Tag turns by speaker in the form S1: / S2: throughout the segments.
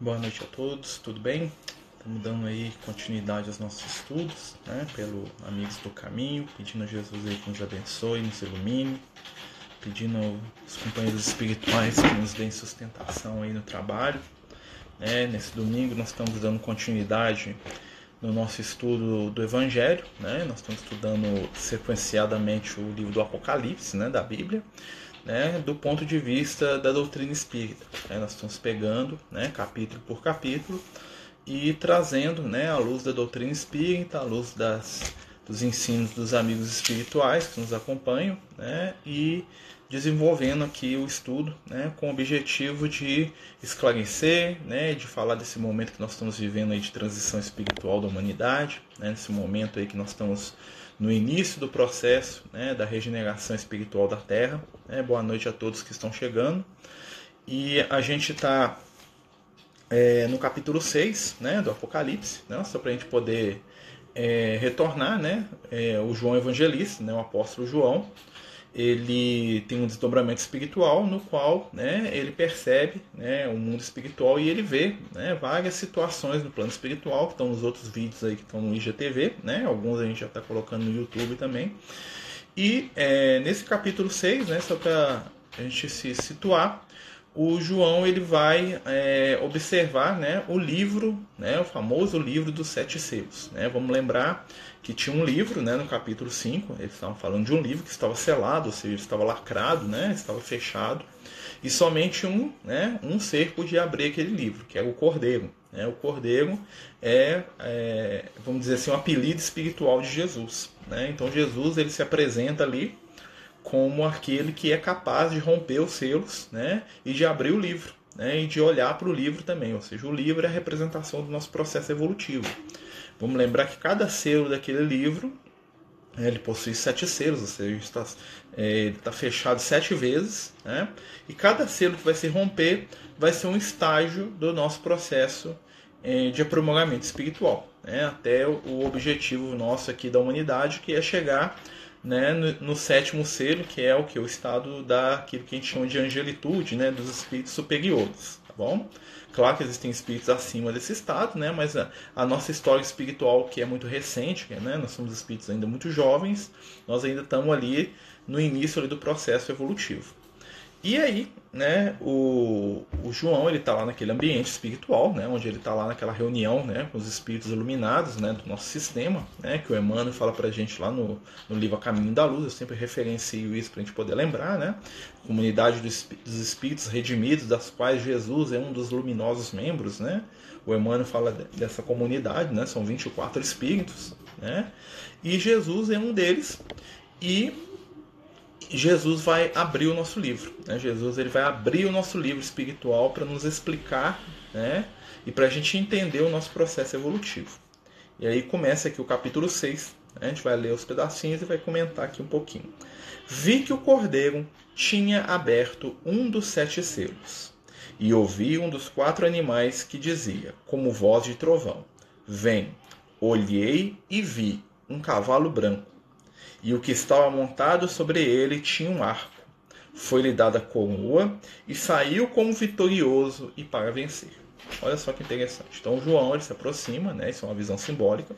S1: Boa noite a todos, tudo bem? Estamos dando aí continuidade aos nossos estudos, né? Pelo Amigos do Caminho, pedindo a Jesus aí que nos abençoe, nos ilumine, pedindo aos companheiros espirituais que nos deem sustentação aí no trabalho. Né? Nesse domingo nós estamos dando continuidade no nosso estudo do Evangelho, né? Nós estamos estudando sequenciadamente o livro do Apocalipse, né? Da Bíblia né, do ponto de vista da doutrina espírita. Né? Nós estamos pegando né, capítulo por capítulo e trazendo né, a luz da doutrina espírita, a luz das, dos ensinos dos amigos espirituais que nos acompanham né, e desenvolvendo aqui o estudo né, com o objetivo de esclarecer, né, de falar desse momento que nós estamos vivendo aí de transição espiritual da humanidade, né, nesse momento aí que nós estamos no início do processo né, da regeneração espiritual da Terra. Né? Boa noite a todos que estão chegando. E a gente está é, no capítulo 6 né, do Apocalipse, né, só para a gente poder é, retornar. Né, é, o João Evangelista, né, o apóstolo João, ele tem um desdobramento espiritual no qual né, ele percebe né, o mundo espiritual e ele vê né, várias situações no plano espiritual, que estão nos outros vídeos aí que estão no IGTV, né, alguns a gente já está colocando no YouTube também. E é, nesse capítulo 6, né, só para a gente se situar, o João ele vai é, observar né, o livro, né, o famoso livro dos sete selos. Né? Vamos lembrar que tinha um livro né, no capítulo 5, eles estavam falando de um livro que estava selado, ou seja, estava lacrado, né, estava fechado, e somente um, né, um ser podia abrir aquele livro, que é o Cordeiro. Né? O Cordeiro é, é, vamos dizer assim, um apelido espiritual de Jesus. Né? Então Jesus ele se apresenta ali como aquele que é capaz de romper os selos né, e de abrir o livro. Né, e de olhar para o livro também, ou seja, o livro é a representação do nosso processo evolutivo. Vamos lembrar que cada selo daquele livro né, ele possui sete selos, ou seja, está, é, está fechado sete vezes, né, e cada selo que vai se romper vai ser um estágio do nosso processo é, de aprimoramento espiritual, né, até o, o objetivo nosso aqui da humanidade, que é chegar né, no, no, sétimo selo, que é o que o estado daquilo que a gente chama de angelitude, né, dos espíritos superiores, tá bom? Claro que existem espíritos acima desse estado, né, mas a, nossa história espiritual que é muito recente, né, nós somos espíritos ainda muito jovens, nós ainda estamos ali no início ali do processo evolutivo. E aí, né, o, o João ele está lá naquele ambiente espiritual, né, onde ele está lá naquela reunião, né, com os espíritos iluminados, né, do nosso sistema, né, que o Emmanuel fala para a gente lá no, no livro A Caminho da Luz. Eu sempre referencio isso para a gente poder lembrar, né, comunidade dos, dos espíritos redimidos, das quais Jesus é um dos luminosos membros, né. O Emmanuel fala dessa comunidade, né, são 24 espíritos, né, e Jesus é um deles. E Jesus vai abrir o nosso livro. Né? Jesus ele vai abrir o nosso livro espiritual para nos explicar né? e para a gente entender o nosso processo evolutivo. E aí começa aqui o capítulo 6. Né? A gente vai ler os pedacinhos e vai comentar aqui um pouquinho. Vi que o cordeiro tinha aberto um dos sete selos, e ouvi um dos quatro animais que dizia, como voz de trovão: Vem. Olhei e vi um cavalo branco e o que estava montado sobre ele tinha um arco. Foi-lhe dada coroa e saiu como vitorioso e para vencer. Olha só que interessante. Então João ele se aproxima, né? Isso é uma visão simbólica,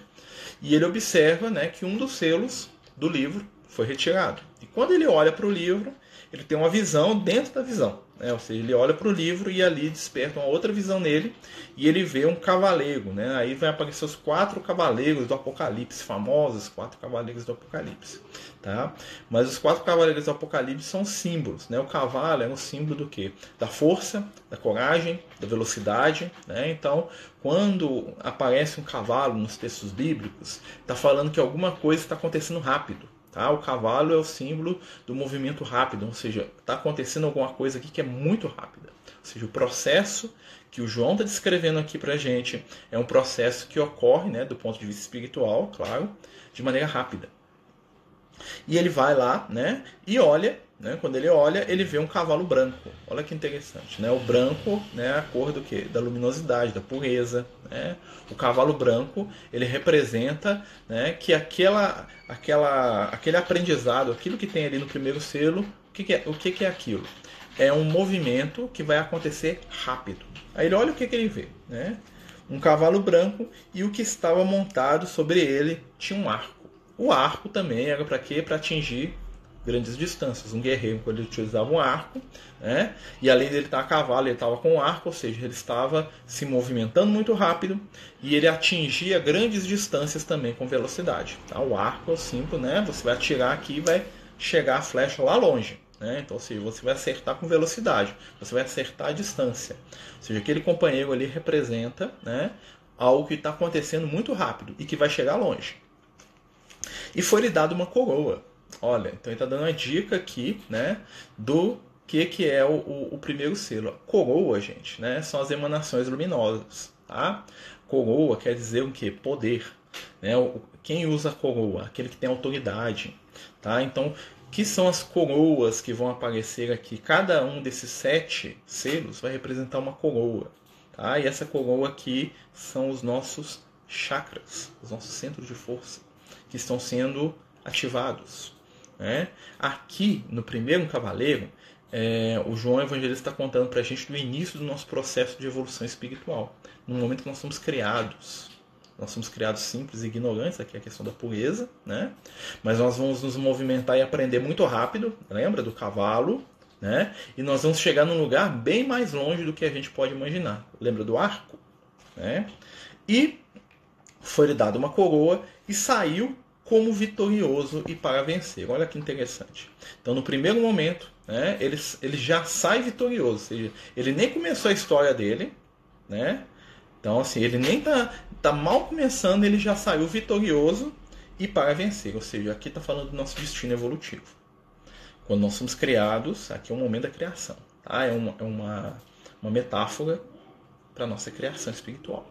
S1: e ele observa, né, que um dos selos do livro foi retirado. E quando ele olha para o livro, ele tem uma visão dentro da visão. Né? Ou seja, ele olha para o livro e ali desperta uma outra visão nele e ele vê um cavaleiro. Né? Aí vai aparecer os quatro cavaleiros do Apocalipse, famosos quatro cavaleiros do Apocalipse. Tá? Mas os quatro cavaleiros do Apocalipse são símbolos. Né? O cavalo é um símbolo do quê? Da força, da coragem, da velocidade. Né? Então, quando aparece um cavalo nos textos bíblicos, está falando que alguma coisa está acontecendo rápido. Tá? O cavalo é o símbolo do movimento rápido, ou seja, está acontecendo alguma coisa aqui que é muito rápida. Ou seja, o processo que o João está descrevendo aqui para a gente é um processo que ocorre, né, do ponto de vista espiritual, claro, de maneira rápida. E ele vai lá né, e olha né? Quando ele olha, ele vê um cavalo branco. Olha que interessante. Né? O branco né, a cor do quê? Da luminosidade, da pureza. Né? O cavalo branco ele representa né, que aquela, aquela, aquele aprendizado, aquilo que tem ali no primeiro selo, o que, que é, o que, que é aquilo? é um movimento que vai acontecer rápido. Aí ele olha o que, que ele vê, né? Um cavalo branco e o que estava montado sobre ele tinha um arco. O arco também era para quê? Para atingir grandes distâncias. Um guerreiro, quando ele utilizava um arco, né? e além dele estar a cavalo, ele estava com um arco, ou seja, ele estava se movimentando muito rápido e ele atingia grandes distâncias também com velocidade. Tá? O arco é simples, né? você vai atirar aqui e vai chegar a flecha lá longe. Né? Então, ou seja, você vai acertar com velocidade, você vai acertar a distância. Ou seja, aquele companheiro ali representa né, algo que está acontecendo muito rápido e que vai chegar longe. E foi lhe dado uma coroa. Olha, então ele está dando uma dica aqui, né, do que, que é o, o, o, primeiro selo. Coroa, gente, né, são as emanações luminosas, tá? Coroa quer dizer o que? Poder. Né? Quem usa a coroa? Aquele que tem autoridade, tá? Então, que são as coroas que vão aparecer aqui? Cada um desses sete selos vai representar uma coroa, tá? E essa coroa aqui são os nossos chakras, os nossos centros de força, que estão sendo ativados. Né? Aqui, no primeiro cavaleiro, é, o João Evangelista está contando para a gente do início do nosso processo de evolução espiritual, no momento que nós somos criados. Nós somos criados simples e ignorantes, aqui é a questão da pureza, né? mas nós vamos nos movimentar e aprender muito rápido, lembra do cavalo, né? e nós vamos chegar num lugar bem mais longe do que a gente pode imaginar. Lembra do arco? Né? E foi lhe dado uma coroa e saiu como vitorioso e para vencer. Olha que interessante. Então, no primeiro momento, né, ele, ele já sai vitorioso. Ou seja, ele nem começou a história dele, né? Então, assim, ele nem tá, tá mal começando, ele já saiu vitorioso e para vencer. Ou seja, aqui está falando do nosso destino evolutivo. Quando nós somos criados, aqui é o momento da criação. Tá? É, uma, é uma, uma metáfora para a nossa criação espiritual.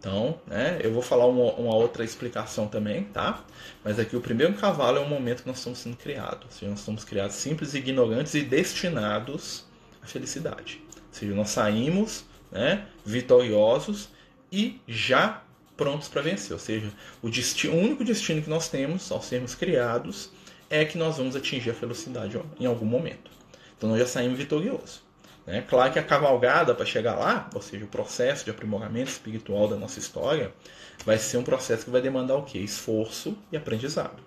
S1: Então, né, eu vou falar uma, uma, outra explicação também, tá? Mas aqui o primeiro cavalo é o momento que nós estamos sendo criados. Ou seja, nós somos criados simples, ignorantes e destinados à felicidade. Ou seja, nós saímos né, vitoriosos e já prontos para vencer. Ou seja, o, destino, o único destino que nós temos ao sermos criados é que nós vamos atingir a felicidade ó, em algum momento. Então nós já saímos vitoriosos. Né? Claro que a cavalgada para chegar lá, ou seja, o processo de aprimoramento espiritual da nossa história, vai ser um processo que vai demandar o quê? Esforço e aprendizado.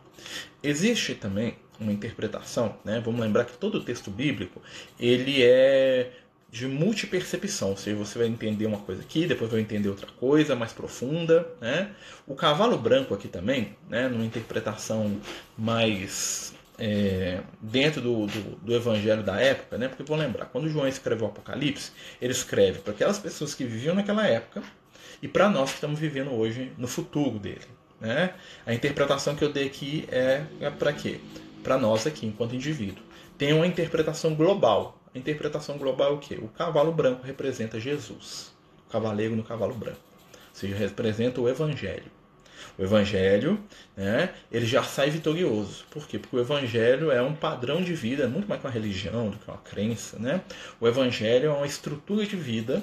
S1: Existe também uma interpretação, né? vamos lembrar que todo o texto bíblico ele é de multipercepção, ou seja, você vai entender uma coisa aqui, depois vai entender outra coisa mais profunda. Né? O cavalo branco aqui também, né, numa interpretação mais é, dentro do, do, do, evangelho da época, né? Porque vou lembrar, quando João escreveu o Apocalipse, ele escreve para aquelas pessoas que viviam naquela época e para nós que estamos vivendo hoje no futuro dele, né? A interpretação que eu dei aqui é, é para quê? Para nós aqui, enquanto indivíduo. Tem uma interpretação global. A interpretação global é o quê? O cavalo branco representa Jesus, o cavaleiro no cavalo branco. Ou seja, representa o evangelho o evangelho, né, ele já sai vitorioso. Por quê? Porque o evangelho é um padrão de vida, é muito mais que uma religião do que uma crença, né? O evangelho é uma estrutura de vida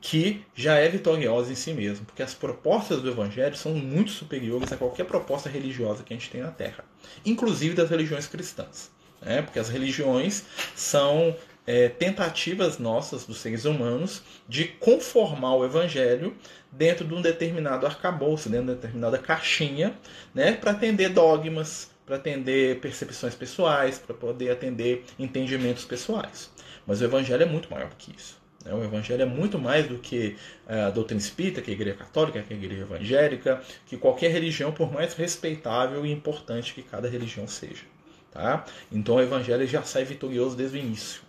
S1: que já é vitoriosa em si mesmo, porque as propostas do evangelho são muito superiores a qualquer proposta religiosa que a gente tem na Terra, inclusive das religiões cristãs, né? Porque as religiões são é, tentativas nossas, dos seres humanos, de conformar o evangelho dentro de um determinado arcabouço, dentro de uma determinada caixinha, né, para atender dogmas, para atender percepções pessoais, para poder atender entendimentos pessoais. Mas o evangelho é muito maior do que isso. Né? O evangelho é muito mais do que é, a doutrina espírita, que é a igreja católica, que é a igreja evangélica, que qualquer religião, por mais respeitável e importante que cada religião seja. Tá? Então o evangelho já sai vitorioso desde o início.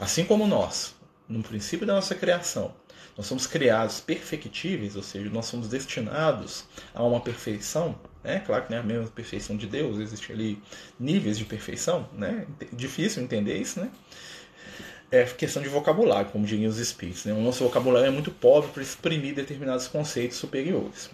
S1: Assim como nós, no princípio da nossa criação, nós somos criados perfectíveis, ou seja, nós somos destinados a uma perfeição. Né? Claro que não é a mesma perfeição de Deus, existem ali níveis de perfeição. Né? Difícil entender isso, né? É questão de vocabulário, como diriam os espíritos. Né? O nosso vocabulário é muito pobre para exprimir determinados conceitos superiores.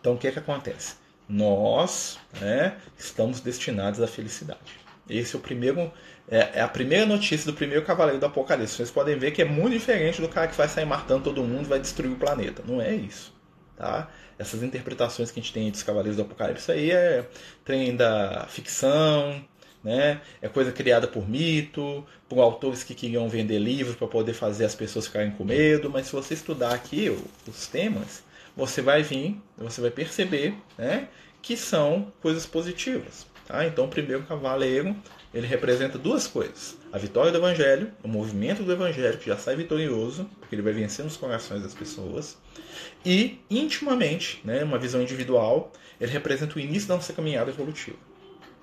S1: Então, o que é que acontece? Nós né, estamos destinados à felicidade. Esse é o primeiro é, é, a primeira notícia do primeiro Cavaleiro do Apocalipse. Vocês podem ver que é muito diferente do cara que vai sair matando todo mundo e vai destruir o planeta. Não é isso. Tá? Essas interpretações que a gente tem dos Cavaleiros do Apocalipse aí é trem da ficção, né? É coisa criada por mito, por autores que queriam vender livros para poder fazer as pessoas ficarem com medo. Mas se você estudar aqui os temas, você vai vir, você vai perceber, né? Que são coisas positivas. Tá? Então, o primeiro cavaleiro ele representa duas coisas: a vitória do Evangelho, o movimento do Evangelho que já sai vitorioso, porque ele vai vencendo os corações das pessoas, e intimamente, né, uma visão individual, ele representa o início da nossa caminhada evolutiva.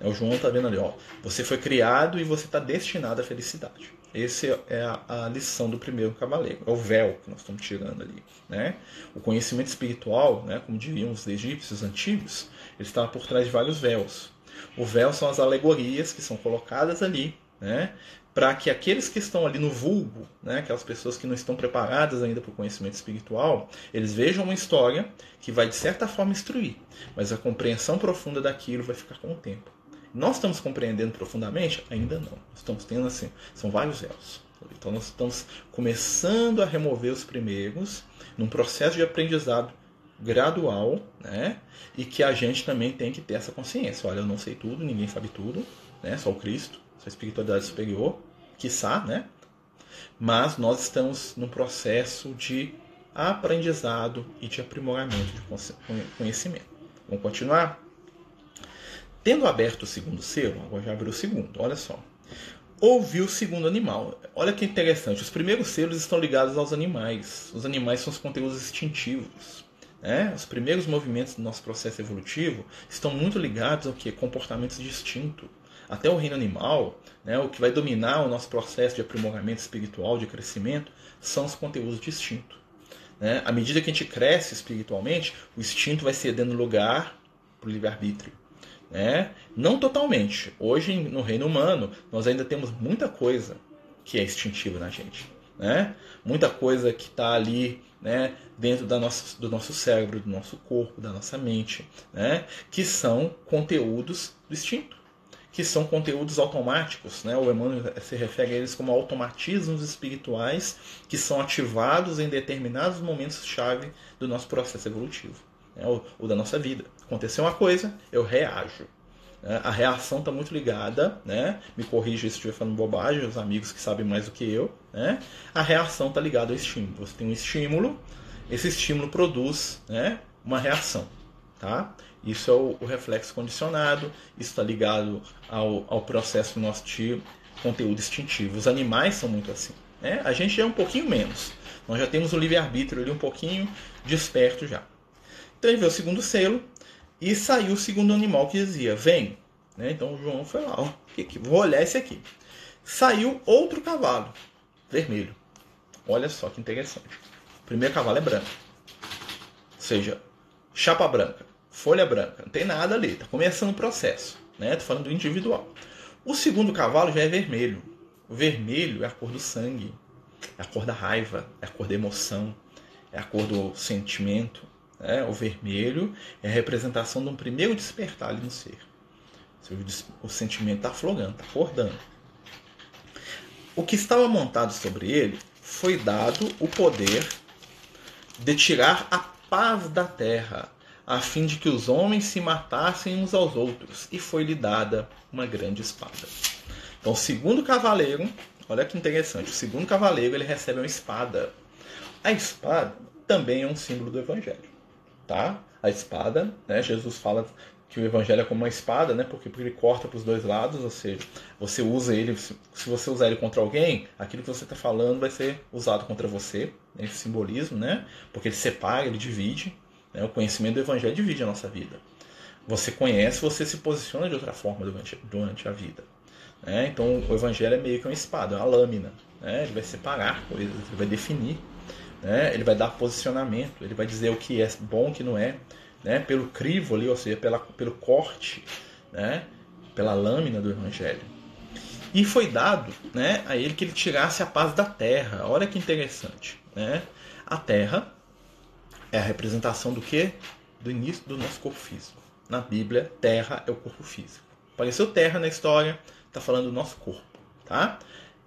S1: É, o João está vendo ali, ó, você foi criado e você está destinado à felicidade. Essa é a, a, lição do primeiro cavaleiro, é o véu que nós estamos tirando ali. Né? O conhecimento espiritual, né, como diriam os egípcios antigos, ele estava por trás de vários véus. O véu são as alegorias que são colocadas ali, né, para que aqueles que estão ali no vulgo, né, aquelas pessoas que não estão preparadas ainda para o conhecimento espiritual, eles vejam uma história que vai de certa forma instruir, mas a compreensão profunda daquilo vai ficar com o tempo. Nós estamos compreendendo profundamente? Ainda não. Estamos tendo assim, são vários véus. Então nós estamos começando a remover os primeiros num processo de aprendizado gradual, né? E que a gente também tem que ter essa consciência. Olha, eu não sei tudo, ninguém sabe tudo, né? Só o Cristo, só a espiritualidade superior, quiçá, né? Mas nós estamos num processo de aprendizado e de aprimoramento de conhecimento. Vamos continuar? Tendo aberto o segundo selo, agora já abriu o segundo, olha só. Ouviu o segundo animal. Olha que interessante, os primeiros selos estão ligados aos animais. Os animais são os conteúdos instintivos. Né? Os primeiros movimentos do nosso processo evolutivo estão muito ligados ao que? Comportamentos distintos. Até o reino animal, né, o que vai dominar o nosso processo de aprimoramento espiritual, de crescimento, são os conteúdos distintos. Né? À medida que a gente cresce espiritualmente, o instinto vai cedendo lugar para o livre-arbítrio. Né? Não totalmente. Hoje, no reino humano, nós ainda temos muita coisa que é instintiva na gente. Né? Muita coisa que está ali né, dentro da nossa, do nosso cérebro, do nosso corpo, da nossa mente, né, que são conteúdos do instinto, que são conteúdos automáticos. Né? O Emmanuel se refere a eles como automatismos espirituais que são ativados em determinados momentos-chave do nosso processo evolutivo, né, ou, ou da nossa vida. Aconteceu uma coisa, eu reajo. Né? A reação está muito ligada, né? me corrija se estiver falando bobagem, os amigos que sabem mais do que eu. Né? A reação está ligada ao estímulo. Você tem um estímulo, esse estímulo produz né, uma reação. Tá? Isso é o, o reflexo condicionado, isso está ligado ao, ao processo nosso de conteúdo instintivo. Os animais são muito assim. Né? A gente é um pouquinho menos. Nós já temos o livre-arbítrio ali um pouquinho desperto já. Então ele vê o segundo selo, e saiu o segundo animal que dizia: Vem. Né? Então o João foi lá: ó, Vou olhar esse aqui. Saiu outro cavalo, vermelho. Olha só que interessante. O primeiro cavalo é branco. Ou seja, chapa branca, folha branca, não tem nada ali, está começando o processo. Né? Tô falando do individual. O segundo cavalo já é vermelho. O vermelho é a cor do sangue, é a cor da raiva, é a cor da emoção, é a cor do sentimento, né? O vermelho é a representação de um primeiro despertar ali no ser. O sentimento está aflorando, está acordando. O que estava montado sobre ele foi dado o poder de tirar a paz da terra, a fim de que os homens se matassem uns aos outros, e foi-lhe dada uma grande espada. Então, o segundo cavaleiro, olha que interessante, o segundo cavaleiro ele recebe uma espada. A espada também é um símbolo do evangelho tá? A espada, né? Jesus fala que o evangelho é como uma espada, né? Porque, ele corta para os dois lados, ou seja, você usa ele, se você usar ele contra alguém, aquilo que você está falando vai ser usado contra você, né? esse simbolismo, né? Porque ele separa, ele divide, né? O conhecimento do evangelho divide a nossa vida. Você conhece, você se posiciona de outra forma durante, durante a vida. Né? Então, o evangelho é meio que uma espada, uma lâmina. Né? Ele vai separar coisas, ele vai definir né? ele vai dar posicionamento, ele vai dizer o que é bom, o que não é, né? pelo crivo ali, ou seja, pela, pelo corte, né? pela lâmina do Evangelho. E foi dado né, a ele que ele tirasse a paz da terra. Olha que interessante. Né? A terra é a representação do que? Do início do nosso corpo físico. Na Bíblia, terra é o corpo físico. Apareceu terra na história, está falando do nosso corpo. Tá?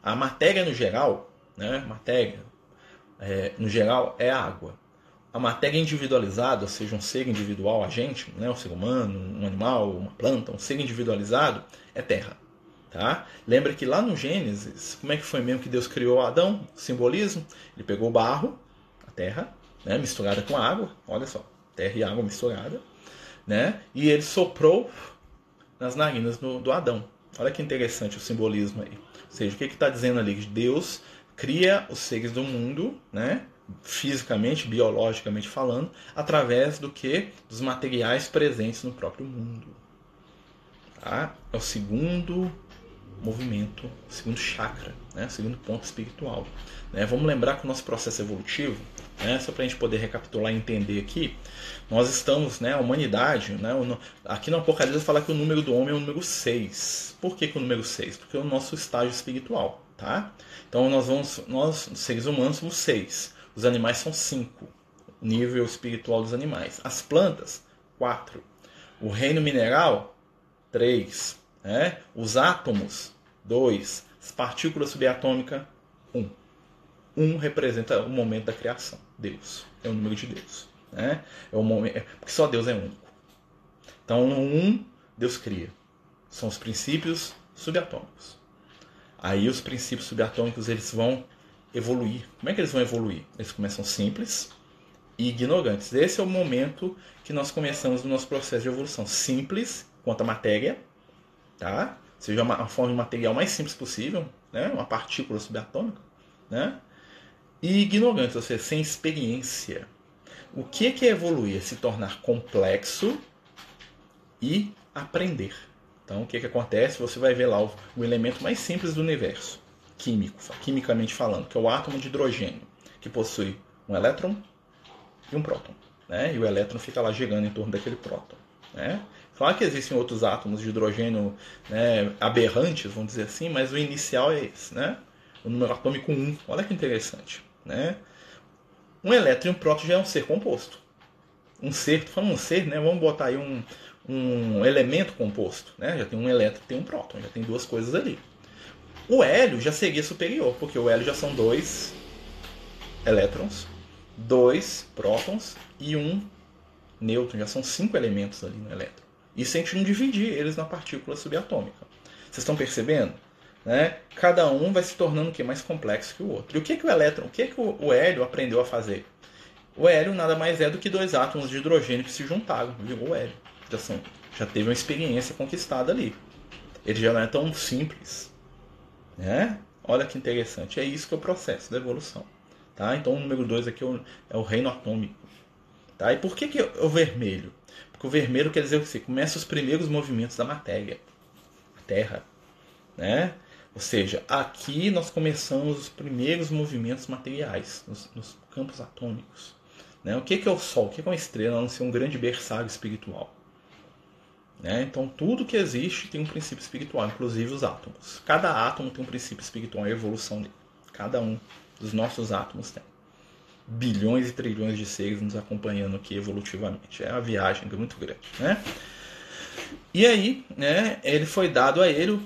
S1: A matéria no geral, né, matéria, é, no geral, é a água. A matéria individualizada, ou seja, um ser individual, a gente, né, um ser humano, um animal, uma planta, um ser individualizado, é terra. Tá? Lembra que lá no Gênesis, como é que foi mesmo que Deus criou Adão? Simbolismo? Ele pegou barro, a terra, né, misturada com água, olha só, terra e água misturada, né, e ele soprou nas narinas do, do Adão. Olha que interessante o simbolismo aí. Ou seja, o que está dizendo ali? Deus cria os seres do mundo, né, fisicamente, biologicamente falando, através do que? Dos materiais presentes no próprio mundo. Tá? É o segundo movimento, o segundo chakra, né? o segundo ponto espiritual. Né? Vamos lembrar que o nosso processo evolutivo, né? só para a gente poder recapitular e entender aqui, nós estamos, né, a humanidade, né, aqui no Apocalipse fala que o número do homem é o número 6. Por que, que o número 6? Porque é o nosso estágio espiritual. Tá? Então nós vamos, nós, seres humanos, somos 6. Os animais são 5. Nível espiritual dos animais. As plantas, 4. O reino mineral, 3. Né? Os átomos, 2. As partículas subatômicas, 1. Um. 1 um representa o momento da criação. Deus. É o número de Deus. Né? É o momento, porque só Deus é único. Então, no 1, um, Deus cria. São os princípios subatômicos. Aí os princípios subatômicos eles vão evoluir. Como é que eles vão evoluir? Eles começam simples e ignorantes. Esse é o momento que nós começamos o nosso processo de evolução. Simples quanto à matéria, tá? Seja uma forma de material mais simples possível, né? uma partícula subatômica, né? E ignorante, ou seja, sem experiência. O que é evoluir? É se tornar complexo e aprender. Então, o que, que acontece? Você vai ver lá o, o elemento mais simples do universo, químico, quimicamente falando, que é o átomo de hidrogênio, que possui um elétron e um próton. Né? E o elétron fica lá girando em torno daquele próton. Né? Claro que existem outros átomos de hidrogênio né, aberrantes, vamos dizer assim, mas o inicial é esse, né? O número atômico 1. Olha que interessante, né? Um elétron e um próton já é um ser composto. Um ser, falando um ser, né? Vamos botar aí um, um elemento composto, né? Já tem um elétron e tem um próton, já tem duas coisas ali. O hélio já seria superior, porque o hélio já são dois elétrons, dois prótons e um nêutron, já são cinco elementos ali no elétron. Isso a gente não dividir eles na partícula subatômica. Vocês estão percebendo? Né? Cada um vai se tornando o que mais complexo que o outro. E o que, que o elétron, o que, que o hélio aprendeu a fazer? O hélio nada mais é do que dois átomos de hidrogênio que se juntaram, virou o hélio. Já, são, já teve uma experiência conquistada ali. Ele já não é tão simples. Né? Olha que interessante. É isso que é o processo da evolução. Tá? Então o número 2 aqui é o, é o reino atômico. Tá? E por que, que é o vermelho? Porque o vermelho quer dizer que você começa os primeiros movimentos da matéria, a Terra. Né? Ou seja, aqui nós começamos os primeiros movimentos materiais, nos, nos campos atômicos. Né? O que, que é o Sol? O que é uma estrela? A não ser um grande berçário espiritual. Né? Então, tudo que existe tem um princípio espiritual, inclusive os átomos. Cada átomo tem um princípio espiritual, a evolução dele. Cada um dos nossos átomos tem bilhões e trilhões de seres nos acompanhando aqui evolutivamente. É uma viagem muito grande, né? E aí, né, ele foi dado a ele o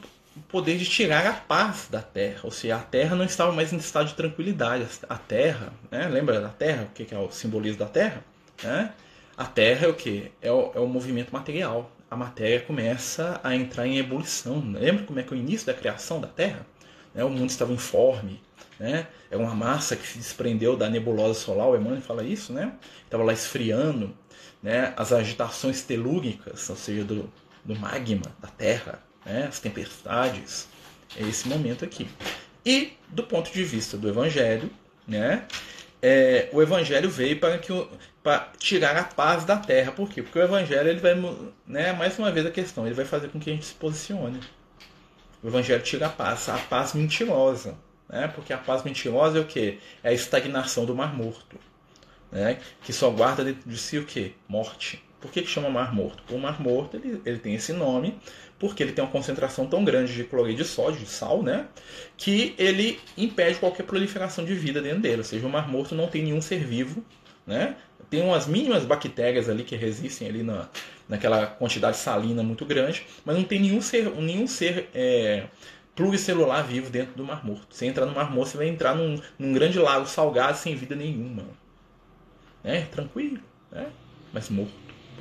S1: poder de tirar a paz da Terra, ou seja, a Terra não estava mais em estado de tranquilidade. A Terra, né, lembra da Terra? O que é o simbolismo da Terra? Né? A Terra é o que? É é o movimento material. A matéria começa a entrar em ebulição. Lembra como é que é o início da criação da Terra? Né? O mundo estava informe, né? É uma massa que se desprendeu da nebulosa solar, o Emmanuel fala isso, né? Estava lá esfriando, né? As agitações telúricas, ou seja, do, do magma da Terra, né? As tempestades, é esse momento aqui. E do ponto de vista do Evangelho, né? É, o Evangelho veio para que para tirar a paz da Terra, por quê? Porque o Evangelho ele vai, né? Mais uma vez a questão, ele vai fazer com que a gente se posicione. O Evangelho tira a paz, a paz mentirosa né? porque a paz mentirosa é o que? É a estagnação do mar morto, né? que só guarda dentro de si o que? Morte. Por que, que chama mar morto? O mar morto ele, ele tem esse nome porque ele tem uma concentração tão grande de cloreto de sódio, de sal, né? que ele impede qualquer proliferação de vida dentro dele. Ou seja, o mar morto não tem nenhum ser vivo, né? tem umas mínimas bactérias ali que resistem ali na, naquela quantidade salina muito grande, mas não tem nenhum ser, nenhum ser é, pluricelular vivo dentro do Mar Morto. Você entrar no Mar Morto, você vai entrar num, num grande lago salgado sem vida nenhuma. É, tranquilo, né? Mas morto.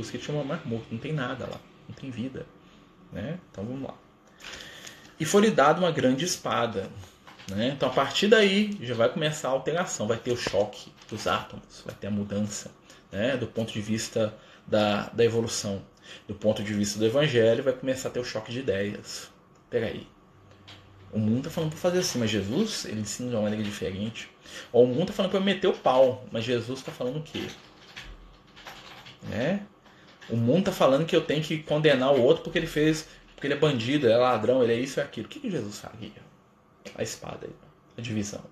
S1: Por que chama Mar Morto. Não tem nada lá. Não tem vida. Né? Então vamos lá. e foi-lhe dada uma grande espada. Né? Então, a partir daí, já vai começar a alteração, vai ter o choque dos átomos, vai ter a mudança né? do ponto de vista da, da evolução. Do ponto de vista do evangelho, vai começar a ter o choque de ideias. Peraí, o mundo está falando para fazer assim, mas Jesus ele ensina de uma maneira diferente. Ou o mundo está falando para meter o pau, mas Jesus está falando o quê? Né? O mundo está falando que eu tenho que condenar o outro porque ele fez, porque ele é bandido, ele é ladrão, ele é isso e aquilo. O que, que Jesus faria? A espada, a divisão.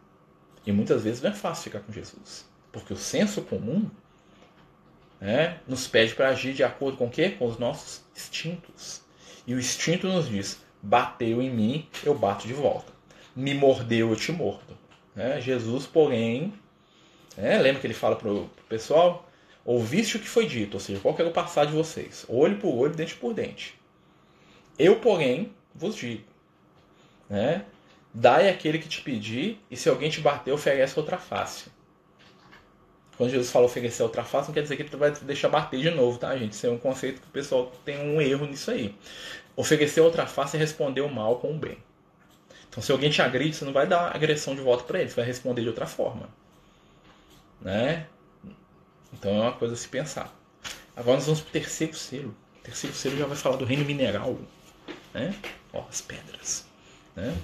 S1: E muitas vezes não é fácil ficar com Jesus, porque o senso comum né, nos pede para agir de acordo com o quê? Com os nossos instintos. E o instinto nos diz: bateu em mim, eu bato de volta. Me mordeu, eu te mordo. Né? Jesus, porém, né, lembra que ele fala para o pessoal? Ouviste o que foi dito, ou seja, qual que era o passar de vocês? Olho por olho, dente por dente. Eu, porém, vos digo. Né? Dai aquele que te pedir, e se alguém te bater, oferece outra face. Quando Jesus fala oferecer outra face, não quer dizer que ele vai deixar bater de novo, tá, gente? Isso é um conceito que o pessoal tem um erro nisso aí. Oferecer outra face é responder o mal com o bem. Então, se alguém te agride, você não vai dar agressão de volta para ele, você vai responder de outra forma. Né? Então, é uma coisa a se pensar. Agora nós vamos para o terceiro selo. O terceiro selo já vai falar do reino mineral. Né? Ó, as pedras. Né?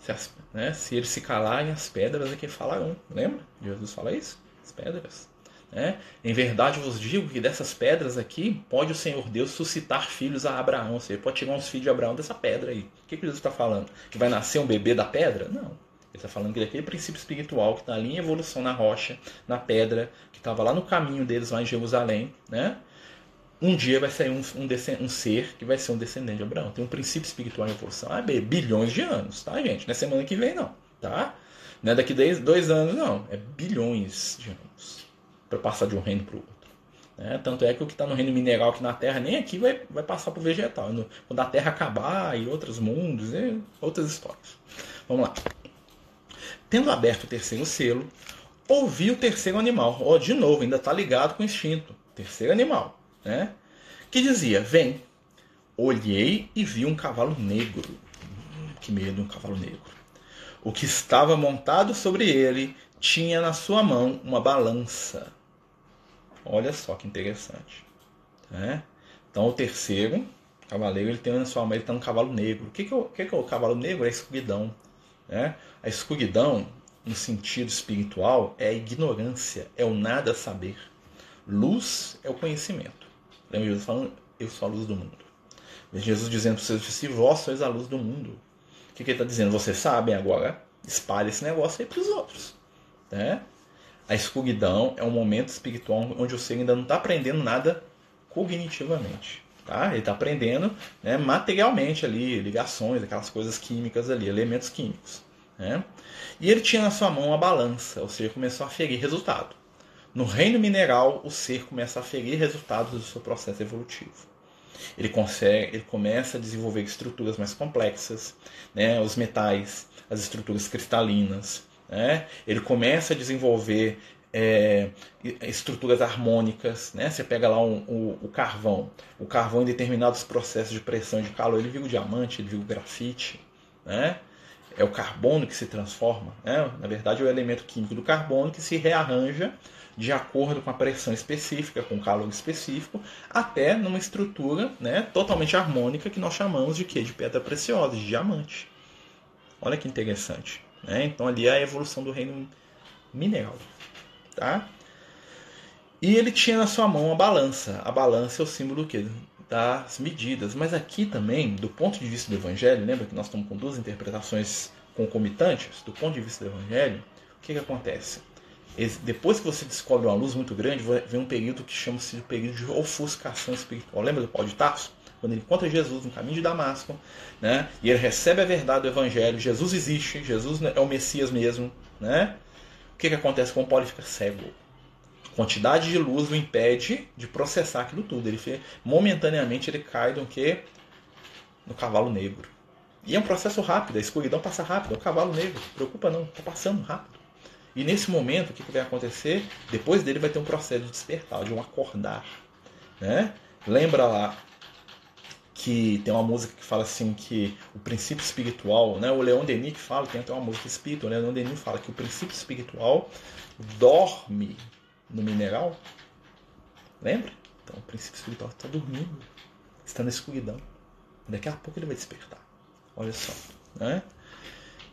S1: Se, as, né? se eles se calarem, as pedras é que falarão. Lembra? Jesus fala isso? As pedras. Né? Em verdade vos digo que dessas pedras aqui pode o Senhor Deus suscitar filhos a Abraão. Ou seja, pode tirar uns filhos de Abraão dessa pedra aí. O que, que Jesus está falando? Que vai nascer um bebê da pedra? Não. Ele está falando que daquele princípio espiritual que está ali em evolução na rocha, na pedra, estava lá no caminho deles, lá em Jerusalém, né? Um dia vai sair um, um, um, ser que vai ser um descendente de Abraão. Tem um princípio espiritual em evolução. Ah, bilhões de anos, tá, gente? Não é semana que vem, não, tá? Não é daqui a dois anos, não. É bilhões de anos para passar de um reino para o outro. Né? Tanto é que o que está no reino mineral aqui na Terra, nem aqui vai, vai passar para o vegetal. Quando a Terra acabar e outros mundos, e outras histórias. Vamos lá. Tendo aberto o terceiro selo, ouvi o terceiro animal. Oh, de novo, ainda está ligado com o instinto. Terceiro animal. Né? Que dizia: Vem. Olhei e vi um cavalo negro. Hum, que medo, um cavalo negro. O que estava montado sobre ele tinha na sua mão uma balança. Olha só que interessante. Né? Então o terceiro cavaleiro ele tem na sua mão ele está no cavalo negro. O que, que, é o, que, que é o cavalo negro? É a escuridão. Né? A escuridão, no sentido espiritual, é a ignorância, é o nada saber. Luz é o conhecimento. Lembra Jesus falando, eu sou a luz do mundo. Jesus dizendo para os seus discípulos, vós sois a luz do mundo. O que, que ele está dizendo? Vocês sabem agora, espalhe esse negócio aí para os outros. Né? A escuridão é um momento espiritual onde o ser ainda não está aprendendo nada cognitivamente. Tá? Ele está aprendendo né, materialmente ali, ligações, aquelas coisas químicas ali, elementos químicos. Né? E ele tinha na sua mão uma balança, ou seja, começou a ferir resultado. No reino mineral, o ser começa a ferir resultados do seu processo evolutivo. Ele, consegue, ele começa a desenvolver estruturas mais complexas, né, os metais, as estruturas cristalinas, né? Ele começa a desenvolver é, estruturas harmônicas, né? Você pega lá um, um, o carvão, o carvão em determinados processos de pressão e de calor, ele vira o diamante, ele vira o grafite, né? É o carbono que se transforma, né? Na verdade, é o elemento químico do carbono que se rearranja de acordo com a pressão específica, com o calor específico, até numa estrutura né, totalmente harmônica que nós chamamos de quê? De pedra preciosa, de diamante. Olha que interessante. Né? Então ali é a evolução do reino mineral. Tá? E ele tinha na sua mão a balança. A balança é o símbolo do quê? Das medidas. Mas aqui também, do ponto de vista do Evangelho, lembra que nós estamos com duas interpretações concomitantes? Do ponto de vista do Evangelho, o que, que acontece? Depois que você descobre uma luz muito grande, vem um período que chama-se de período de ofuscação espiritual. Lembra do Paulo de Tarso? quando ele encontra Jesus no caminho de Damasco, né? E ele recebe a verdade do Evangelho. Jesus existe, Jesus é o Messias mesmo, né? O que, que acontece com o Paulo? Ele fica cego. Quantidade de luz o impede de processar aquilo tudo. Ele momentaneamente ele cai do que no cavalo negro. E é um processo rápido, a escuridão passa rápido, é o cavalo negro, preocupa não, está passando rápido. E nesse momento, o que, que vai acontecer? Depois dele vai ter um processo de despertar, de um acordar. Né? Lembra lá que tem uma música que fala assim que o princípio espiritual, né? O Leon Denis que fala, tem até uma música espírita, o Leon Denis fala que o princípio espiritual dorme no mineral. Lembra? Então o princípio espiritual está dormindo, está na escuridão. Daqui a pouco ele vai despertar. Olha só, né?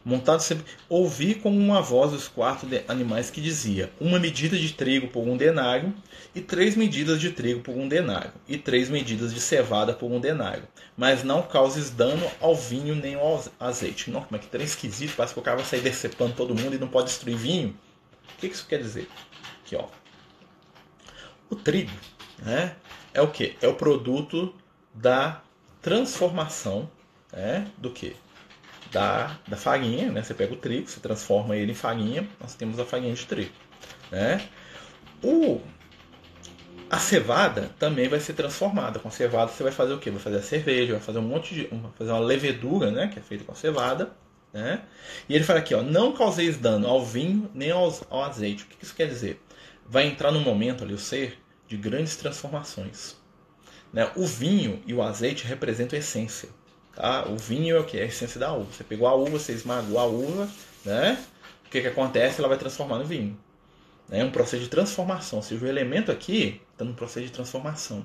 S1: montado sempre. Ouvi como uma voz dos quatro animais que dizia: Uma medida de trigo por um denário, e três medidas de trigo por um denário, e três medidas de cevada por um denário. Mas não causes dano ao vinho nem ao azeite. Como é que trem esquisito, parece que o cara vai sair decepando todo mundo e não pode destruir vinho. O que isso quer dizer? Aqui, ó. O trigo né, é o que? É o produto da transformação né, do que? da, da farinha, né? Você pega o trigo, você transforma ele em farinha, nós temos a farinha de trigo, né? O, a cevada também vai ser transformada. Com cevada você vai fazer o quê? Vai fazer a cerveja, vai fazer um monte de. Vai fazer uma levedura, né? Que é feita com cevada. Né? E ele fala aqui, ó, não causeis dano ao vinho nem aos, ao azeite. O que isso quer dizer? Vai entrar num momento ali o ser de grandes transformações. Né? O vinho e o azeite representam a essência. Tá? O vinho é o que? É a essência da uva. Você pegou a uva, você esmagou a uva, né? O que, que acontece? Ela vai transformar no vinho. É um processo de transformação. Ou seja, o elemento aqui está no processo de transformação.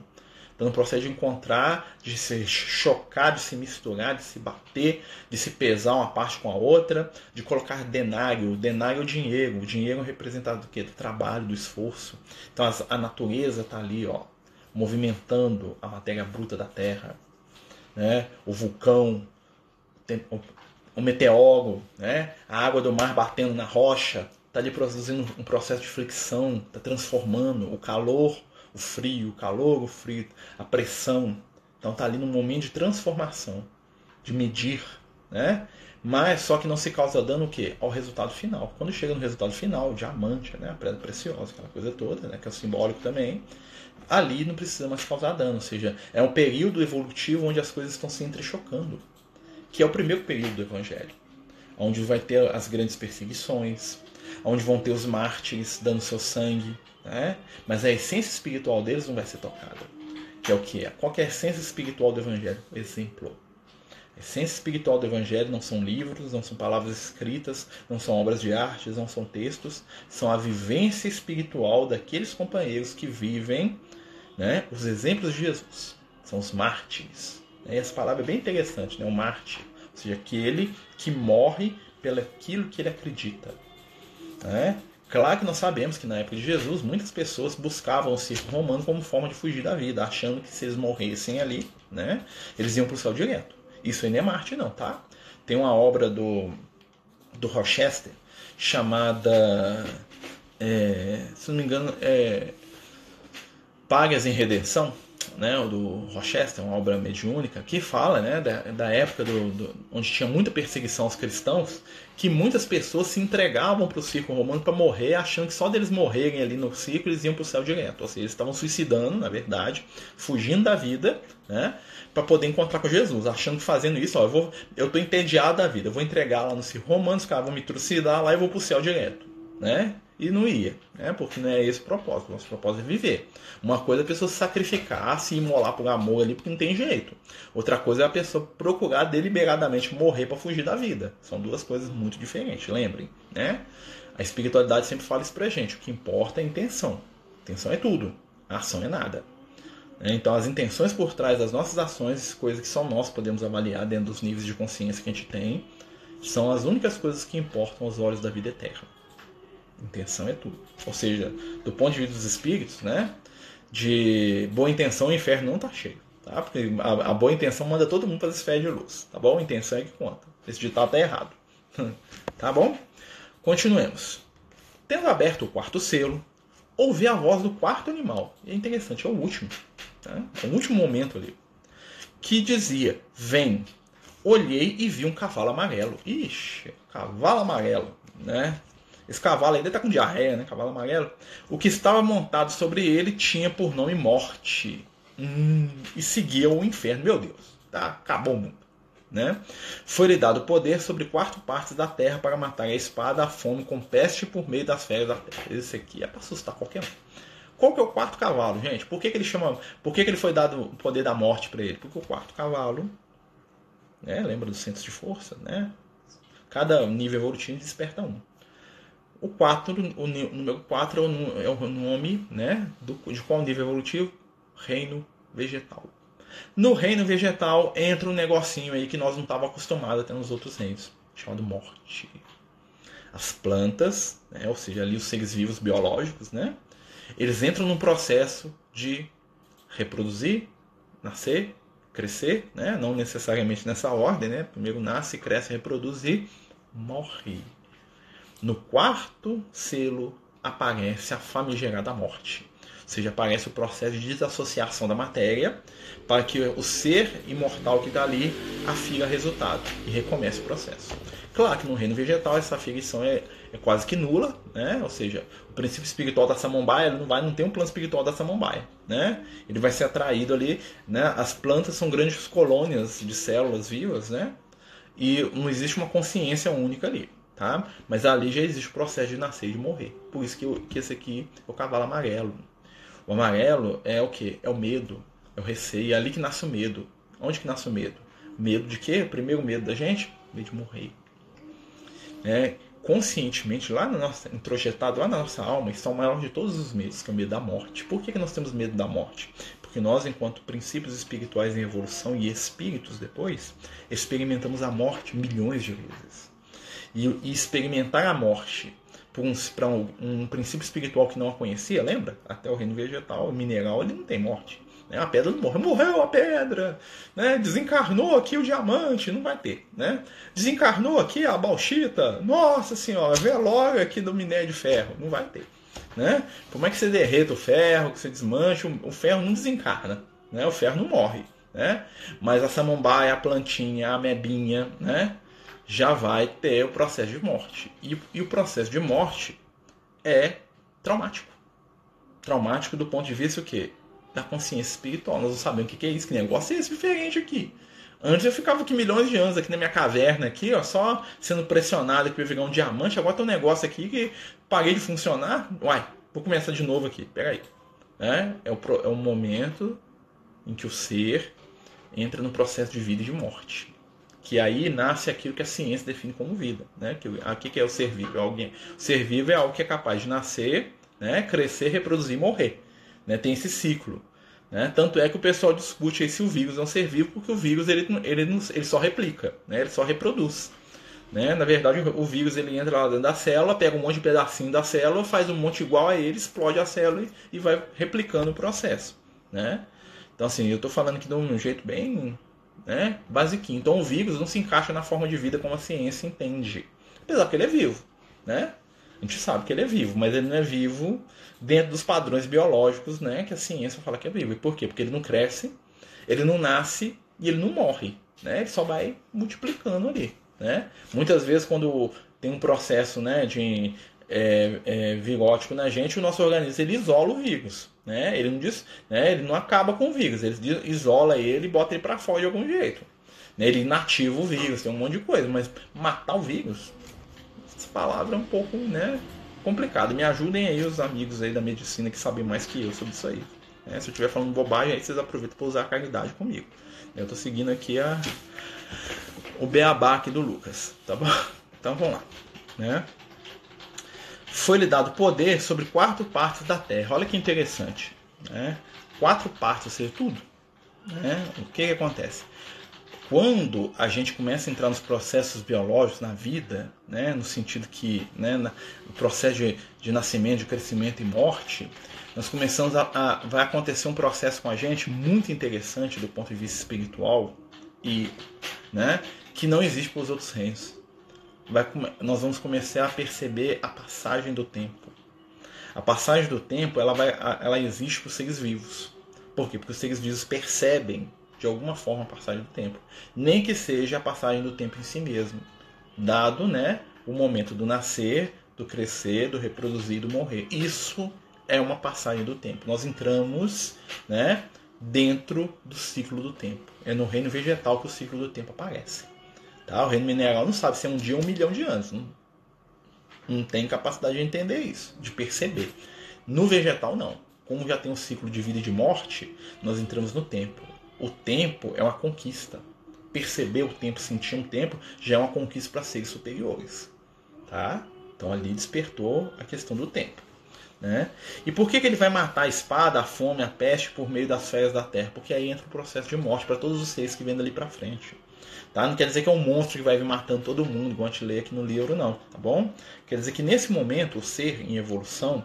S1: Está no processo de encontrar, de se chocar, de se misturar, de se bater, de se pesar uma parte com a outra, de colocar denário. O denário é o dinheiro. O dinheiro é representado do quê? Do trabalho, do esforço. Então a natureza está ali, ó, movimentando a matéria bruta da terra né? o vulcão, o meteoro, né? a água do mar batendo na rocha, está ali produzindo um processo de fricção, está transformando o calor, o frio, o calor, o frio, a pressão. Então está ali num momento de transformação, de medir, né? Mas só que não se causa dano o quê? Ao resultado final. Quando chega no resultado final, o diamante, né? a pedra preciosa, aquela coisa toda, né? que é simbólico também, ali não precisa mais causar dano. Ou seja, é um período evolutivo onde as coisas estão se entrechocando. Que é o primeiro período do Evangelho. Onde vai ter as grandes perseguições, onde vão ter os mártires dando seu sangue. Né? Mas a essência espiritual deles não vai ser tocada. Que é o que é? Qual é a essência espiritual do Evangelho? Exemplo. A essência espiritual do Evangelho não são livros, não são palavras escritas, não são obras de arte, não são textos, são a vivência espiritual daqueles companheiros que vivem né, os exemplos de Jesus. São os mártires. E essa palavra é bem interessante, né, o mártir, ou seja, aquele que morre pelo aquilo que ele acredita. Né? Claro que nós sabemos que na época de Jesus muitas pessoas buscavam o circo romano como forma de fugir da vida, achando que se eles morressem ali, né, eles iam para o céu direto. Isso aí não é Marte, não, tá? Tem uma obra do, do Rochester chamada, é, se não me engano, é Pagas em Redenção, né, do Rochester, uma obra mediúnica, que fala né, da, da época do, do, onde tinha muita perseguição aos cristãos, que muitas pessoas se entregavam para o círculo romano para morrer, achando que só deles morrerem ali no círculo eles iam para o céu direto. Ou seja, eles estavam suicidando, na verdade, fugindo da vida, né, para poder encontrar com Jesus, achando que fazendo isso, ó, eu vou, eu entediado da vida, eu vou entregar lá no círculo romano, os caras vão me trucidar lá e vou para o céu direto, né? E não ia, né? porque não é esse o propósito. O nosso propósito é viver. Uma coisa é a pessoa se sacrificar, se imolar por amor ali, porque não tem jeito. Outra coisa é a pessoa procurar deliberadamente morrer para fugir da vida. São duas coisas muito diferentes, lembrem. Né? A espiritualidade sempre fala isso pra gente. O que importa é a intenção. A intenção é tudo, a ação é nada. Né? Então, as intenções por trás das nossas ações, coisas que só nós podemos avaliar dentro dos níveis de consciência que a gente tem, são as únicas coisas que importam aos olhos da vida eterna. Intenção é tudo. Ou seja, do ponto de vista dos espíritos, né? De boa intenção, o inferno não está cheio. Tá? Porque a, a, boa intenção manda todo mundo para as esferas de luz. Tá bom? A intenção é que conta. Esse ditado está errado. tá bom? Continuemos. Tendo aberto o quarto selo, ouvi a voz do quarto animal. E é interessante, é o último. Tá? É o último momento ali. Que dizia: Vem. Olhei e vi um cavalo amarelo. Ixi, cavalo amarelo, né? Esse cavalo ainda está com diarreia, né? Cavalo amarelo. O que estava montado sobre ele tinha por nome Morte. Hum, e seguia o inferno. Meu Deus, tá? acabou o mundo. Né? Foi-lhe dado poder sobre quatro partes da terra para matar a espada, a fome com peste por meio das férias da terra. Esse aqui é para assustar qualquer um. Qual que é o quarto cavalo, gente? Por que, que ele chama. Por que, que ele foi dado o poder da morte para ele? Porque o quarto cavalo. Né, lembra dos centros de força, né? Cada nível evolutivo desperta um. O 4, o número 4 é, é o nome né, do, de qual nível evolutivo? Reino vegetal. No reino vegetal entra um negocinho aí que nós não estávamos acostumados a ter nos outros reinos, chamado morte. As plantas, né, ou seja, ali os seres vivos biológicos, né, eles entram num processo de reproduzir, nascer, crescer, né, não necessariamente nessa ordem, né, primeiro nasce, cresce, reproduzir, morre. No quarto selo aparece a famigerada morte. Ou seja, aparece o processo de desassociação da matéria para que o ser imortal que está ali afira resultado e recomece o processo. Claro que no reino vegetal essa aferição é, é quase que nula, né? ou seja, o princípio espiritual da samambaia não vai não tem um plano espiritual da samambaia, né? Ele vai ser atraído ali, né? As plantas são grandes colônias de células vivas, né? E não existe uma consciência única ali tá? Mas ali já existe o processo de nascer e de morrer. Por isso que, eu, que esse aqui é o cavalo amarelo. O amarelo é o que? É o medo, é o receio. É ali que nasce o medo. Onde que nasce o medo? Medo de quê? O primeiro medo da gente? Medo de morrer. É, conscientemente, lá na nossa, introjetado lá na nossa alma, está o maior de todos os medos, que é o medo da morte. Por que, que nós temos medo da morte? Porque nós, enquanto princípios espirituais em evolução e espíritos depois, experimentamos a morte milhões de vezes e, e experimentar a morte para um, um, princípio espiritual que não a conhecia, lembra? Até o reino vegetal, mineral, ele não tem morte. Né? A pedra não morre. Morreu a pedra. Né? Desencarnou aqui o diamante, não vai ter. Né? Desencarnou aqui a bauxita. Nossa senhora, velório aqui do minério de ferro. Não vai ter. Né? Como é que você derreta o ferro, que você desmancha, o ferro não desencarna. Né? O ferro não morre. Né? Mas a samambaia, a plantinha, a mebinha, né? Já vai ter o processo de morte. E, e o processo de morte é traumático. Traumático do ponto de vista o quê? Da consciência espiritual. Nós não sabemos o que é isso, que negócio é esse diferente aqui. Antes eu ficava aqui milhões de anos aqui na minha caverna, aqui, ó, só sendo pressionado aqui para virar um diamante. Agora tem um negócio aqui que parei de funcionar. Uai, vou começar de novo aqui. Pega aí. É, é, o, é o momento em que o ser entra no processo de vida e de morte que aí nasce aquilo que a ciência define como vida, né? Que aqui que é o ser vivo, é alguém. O ser vivo é algo que é capaz de nascer, né? Crescer, reproduzir, morrer, né? Tem esse ciclo, né? Tanto é que o pessoal discute se o vírus é um ser vivo, porque o vírus ele, ele, ele só replica, né? Ele só reproduz. Né? Na verdade, o vírus ele entra lá dentro da célula, pega um monte de pedacinho da célula, faz um monte igual a ele, explode a célula e vai replicando o processo. Né? Então, assim, eu estou falando aqui de um jeito bem né? Basiquinho. Então o vírus não se encaixa na forma de vida como a ciência entende. Apesar que ele é vivo, né? A gente sabe que ele é vivo, mas ele não é vivo dentro dos padrões biológicos, né? Que a ciência fala que é vivo. E por quê? Porque ele não cresce, ele não nasce e ele não morre, né? Ele só vai multiplicando ali, né? Muitas vezes quando tem um processo, né, de é, é, na gente, o nosso organismo ele isola o vírus. Né? Ele, não diz, né? ele não acaba com o vírus, ele isola ele e bota ele para fora de algum jeito. Né? Ele inativa o vírus, tem um monte de coisa, mas matar o vírus, essa palavra é um pouco né, complicado. Me ajudem aí os amigos aí da medicina que sabem mais que eu sobre isso aí. Né? Se eu estiver falando bobagem, aí vocês aproveitam para usar a caridade comigo. Eu estou seguindo aqui a, o beabá aqui do Lucas, tá bom? Então vamos lá, né? Foi-lhe dado poder sobre quatro partes da terra. Olha que interessante. Né? Quatro partes, ou seja, tudo. Né? O que, que acontece? Quando a gente começa a entrar nos processos biológicos na vida, né, no sentido que né, o processo de, de, nascimento, de crescimento e morte, nós começamos a, a, vai acontecer um processo com a gente muito interessante do ponto de vista espiritual e né, que não existe para os outros reinos vai, nós vamos começar a perceber a passagem do tempo. A passagem do tempo ela, vai, ela existe para os seres vivos. Por quê? Porque os seres vivos percebem de alguma forma a passagem do tempo, nem que seja a passagem do tempo em si mesmo, dado né, o momento do nascer, do crescer, do reproduzir, do morrer. Isso é uma passagem do tempo. Nós entramos né, dentro do ciclo do tempo. É no reino vegetal que o ciclo do tempo aparece. Tá? O reino mineral não sabe se é um dia ou um milhão de anos. Não, não tem capacidade de entender isso, de perceber. No vegetal, não. como já tem um ciclo de vida e de morte, nós entramos no tempo. O tempo é uma conquista. Perceber o tempo, sentir um tempo, já é uma conquista para seres superiores. Tá? Então ali despertou a questão do tempo. Né? E por que, que ele vai matar a espada, a fome, a peste por meio das férias da terra? Porque aí entra o processo de morte para todos os seres que vêm dali para frente. Tá? Não quer dizer que é um monstro que vai vir matando todo mundo, igual a gente lê aqui no livro, não. Tá bom? Quer dizer que nesse momento, o ser em evolução,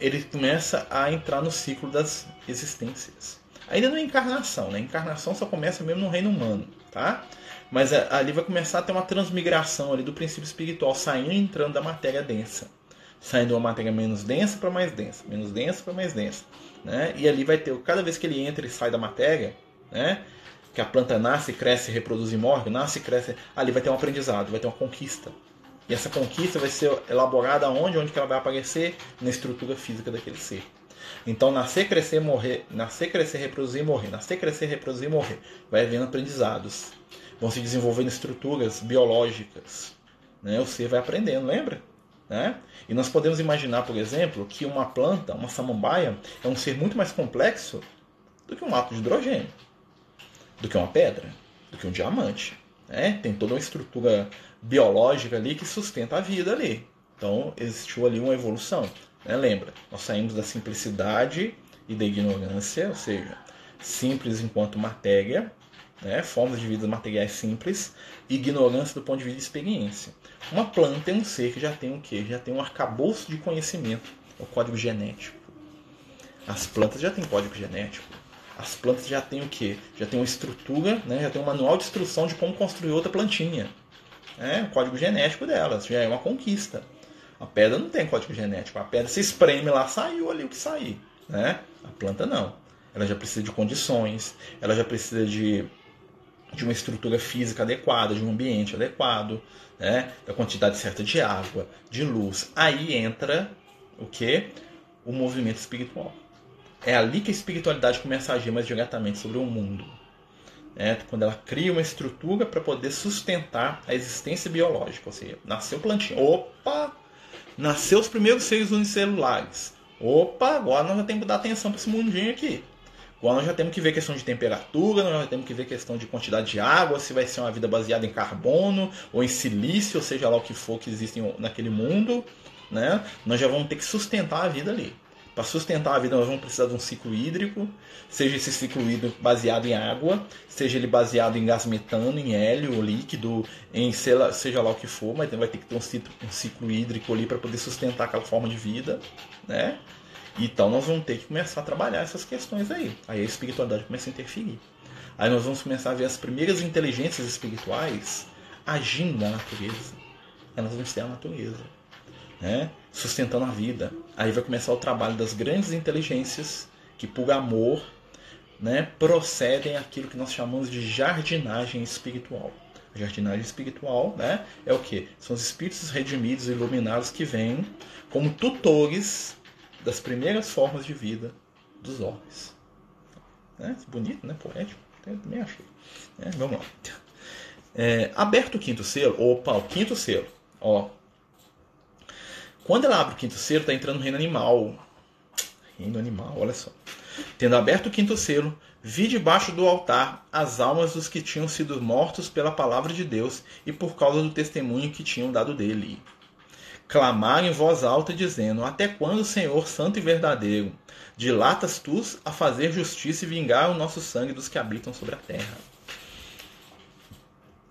S1: ele começa a entrar no ciclo das existências. Ainda não é encarnação, né? A encarnação só começa mesmo no reino humano, tá? Mas ali vai começar a ter uma transmigração ali do princípio espiritual, saindo e entrando da matéria densa. Saindo uma matéria menos densa para mais densa, menos densa para mais densa. Né? E ali vai ter, cada vez que ele entra e sai da matéria, né? Que a planta nasce, cresce, reproduz e morre, nasce, cresce, ali vai ter um aprendizado, vai ter uma conquista. E essa conquista vai ser elaborada onde? Onde que ela vai aparecer? Na estrutura física daquele ser. Então, nascer, crescer, morrer, nascer, crescer, reproduzir e morrer, nascer, crescer, reproduzir e morrer. Vai havendo aprendizados. Vão se desenvolvendo estruturas biológicas. Né? O ser vai aprendendo, lembra? Né? E nós podemos imaginar, por exemplo, que uma planta, uma samambaia, é um ser muito mais complexo do que um átomo de hidrogênio do que uma pedra, do que um diamante. Né? Tem toda uma estrutura biológica ali que sustenta a vida ali. Então existiu ali uma evolução. Né? Lembra, nós saímos da simplicidade e da ignorância, ou seja, simples enquanto matéria, né? formas de vida materiais simples, ignorância do ponto de vista de experiência. Uma planta é um ser que já tem o quê? Já tem um arcabouço de conhecimento, o código genético. As plantas já têm código genético as plantas já têm o quê? Já tem uma estrutura, né? já tem um manual de instrução de como construir outra plantinha. É, o código genético delas já é uma conquista. A pedra não tem código genético. A pedra se espreme lá, saiu ali o que sair. Né? A planta não. Ela já precisa de condições, ela já precisa de, de uma estrutura física adequada, de um ambiente adequado, né? da quantidade certa de água, de luz. Aí entra o que? O movimento espiritual. É ali que a espiritualidade começa a agir mais diretamente sobre o mundo. É, quando ela cria uma estrutura para poder sustentar a existência biológica. Ou seja, nasceu plantinha. Opa! Nasceu os primeiros seres unicelulares. Opa, agora nós já temos que dar atenção para esse mundinho aqui. Agora nós já temos que ver questão de temperatura, nós já temos que ver questão de quantidade de água, se vai ser uma vida baseada em carbono ou em silício, ou seja lá o que for que existe naquele mundo. Né? Nós já vamos ter que sustentar a vida ali. Para sustentar a vida, nós vamos precisar de um ciclo hídrico, seja esse ciclo hídrico baseado em água, seja ele baseado em gás metano, em hélio líquido, em seja lá o que for, mas vai ter que ter um ciclo, um ciclo hídrico ali para poder sustentar aquela forma de vida, né? Então nós vamos ter que começar a trabalhar essas questões aí. Aí a espiritualidade começa a interferir. Aí nós vamos começar a ver as primeiras inteligências espirituais agindo na natureza. Elas vão ser a natureza né? sustentando a vida. Aí vai começar o trabalho das grandes inteligências que, por amor, né, procedem aquilo que nós chamamos de jardinagem espiritual. A jardinagem espiritual né, é o que? São os espíritos redimidos e iluminados que vêm como tutores das primeiras formas de vida dos homens. Né? Bonito, né? Poético. Também achei. É, vamos lá. É, aberto o quinto selo, opa, o quinto selo. Ó, quando ela abre o quinto selo, está entrando no reino animal. Reino animal, olha só. Tendo aberto o quinto selo, vi debaixo do altar as almas dos que tinham sido mortos pela palavra de Deus e por causa do testemunho que tinham dado dele. Clamaram em voz alta, dizendo: Até quando, Senhor Santo e Verdadeiro, dilatas tu a fazer justiça e vingar o nosso sangue dos que habitam sobre a terra?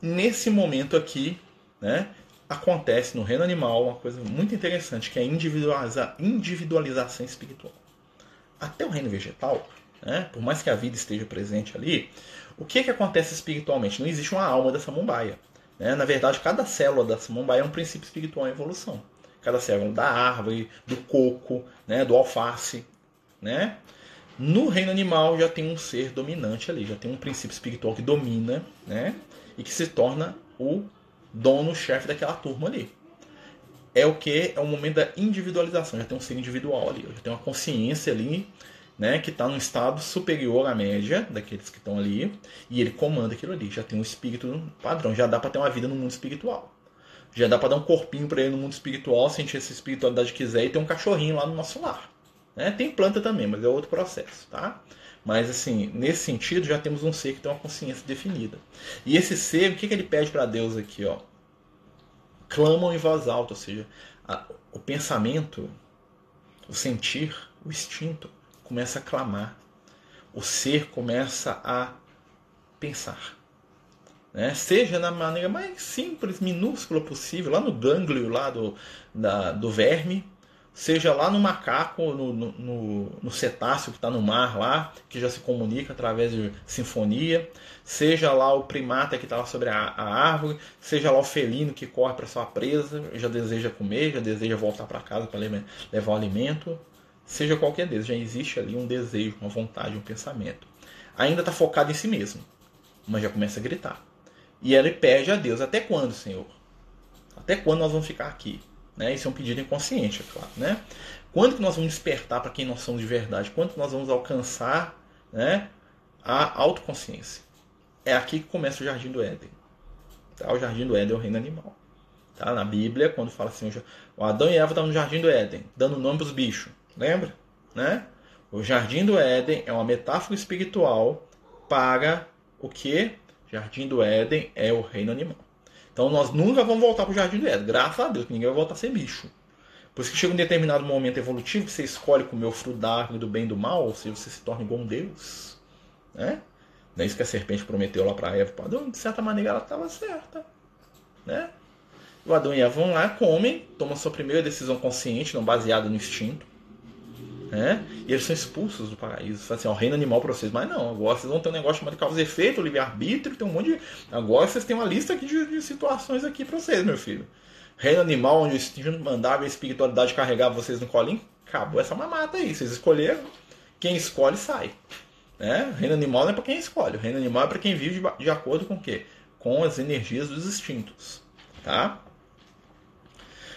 S1: Nesse momento aqui, né, acontece no reino animal uma coisa muito interessante, que é a individualiza, individualização espiritual. Até o reino vegetal, né, por mais que a vida esteja presente ali, o que, que acontece espiritualmente? Não existe uma alma da samambaia. Né? Na verdade, cada célula da samambaia é um princípio espiritual em evolução. Cada célula da árvore, do coco, né, do alface. Né? No reino animal já tem um ser dominante ali, já tem um princípio espiritual que domina né, e que se torna o dono, chefe daquela turma ali. É o que? É o momento da individualização. Já tem um ser individual ali, já tem uma consciência ali, né, que está num estado superior à média daqueles que estão ali, e ele comanda aquilo ali. Já tem um espírito padrão, já dá para ter uma vida no mundo espiritual. Já dá para dar um corpinho para ele no mundo espiritual, sentir essa espiritualidade que quiser e ter um cachorrinho lá no nosso lar. Né? Tem planta também, mas é outro processo, tá? Mas assim, nesse sentido, já temos um ser que tem uma consciência definida. E esse ser, o que, que ele pede para Deus aqui, ó? Clamam em voz alta, ou seja, a, o pensamento, o sentir, o instinto começa a clamar. O ser começa a pensar. Né? Seja na maneira mais simples, minúscula possível, lá no gânglio lá do, da, do verme, seja lá no macaco, no, no, no cetáceo que está no mar lá, que já se comunica através de sinfonia, seja lá o primata que está lá sobre a, a, árvore, seja lá o felino que corre para sua presa, já deseja comer, já deseja voltar para casa para levar o alimento, seja qualquer deles, já existe ali um desejo, uma vontade, um pensamento. Ainda está focado em si mesmo, mas já começa a gritar. E ele pede a Deus: Até quando, Senhor? Até quando nós vamos ficar aqui? Né? Isso é um pedido inconsciente, é claro. Né? Quando que nós vamos despertar para quem nós somos de verdade? Quando que nós vamos alcançar né, a autoconsciência? É aqui que começa o Jardim do Éden. Tá? O Jardim do Éden é o reino animal. Tá? Na Bíblia, quando fala assim, o Adão e Eva estavam no Jardim do Éden, dando nome para os bichos. Lembra? Né? O Jardim do Éden é uma metáfora espiritual para o que? Jardim do Éden é o reino animal. Então nós nunca vamos voltar para o Jardim do Éden. Graças a Deus, ninguém vai voltar a ser bicho. Por isso que chega um determinado momento evolutivo que você escolhe comer o fruto da árvore do bem e do mal, ou seja, você se torna igual um Deus. Né? Não é isso que a serpente prometeu lá para Eva. Adão, de certa maneira ela estava certa. Né? O Adão e Eva vão lá, comem, tomam sua primeira decisão consciente, não baseada no instinto. Né? E eles são expulsos do paraíso. Fala assim, ó, reino animal para vocês. Mas não, agora vocês vão ter um negócio chamado causa e efeito, livre-arbítrio, tem um monte de. Agora vocês têm uma lista aqui de, de situações aqui para vocês, meu filho. Reino animal, onde o instinto mandava a espiritualidade carregava vocês no colinho, acabou essa mamata aí. Vocês escolheram, quem escolhe sai. Né? Reino animal não é para quem escolhe, o reino animal é para quem vive de, de acordo com o quê? Com as energias dos instintos. Tá?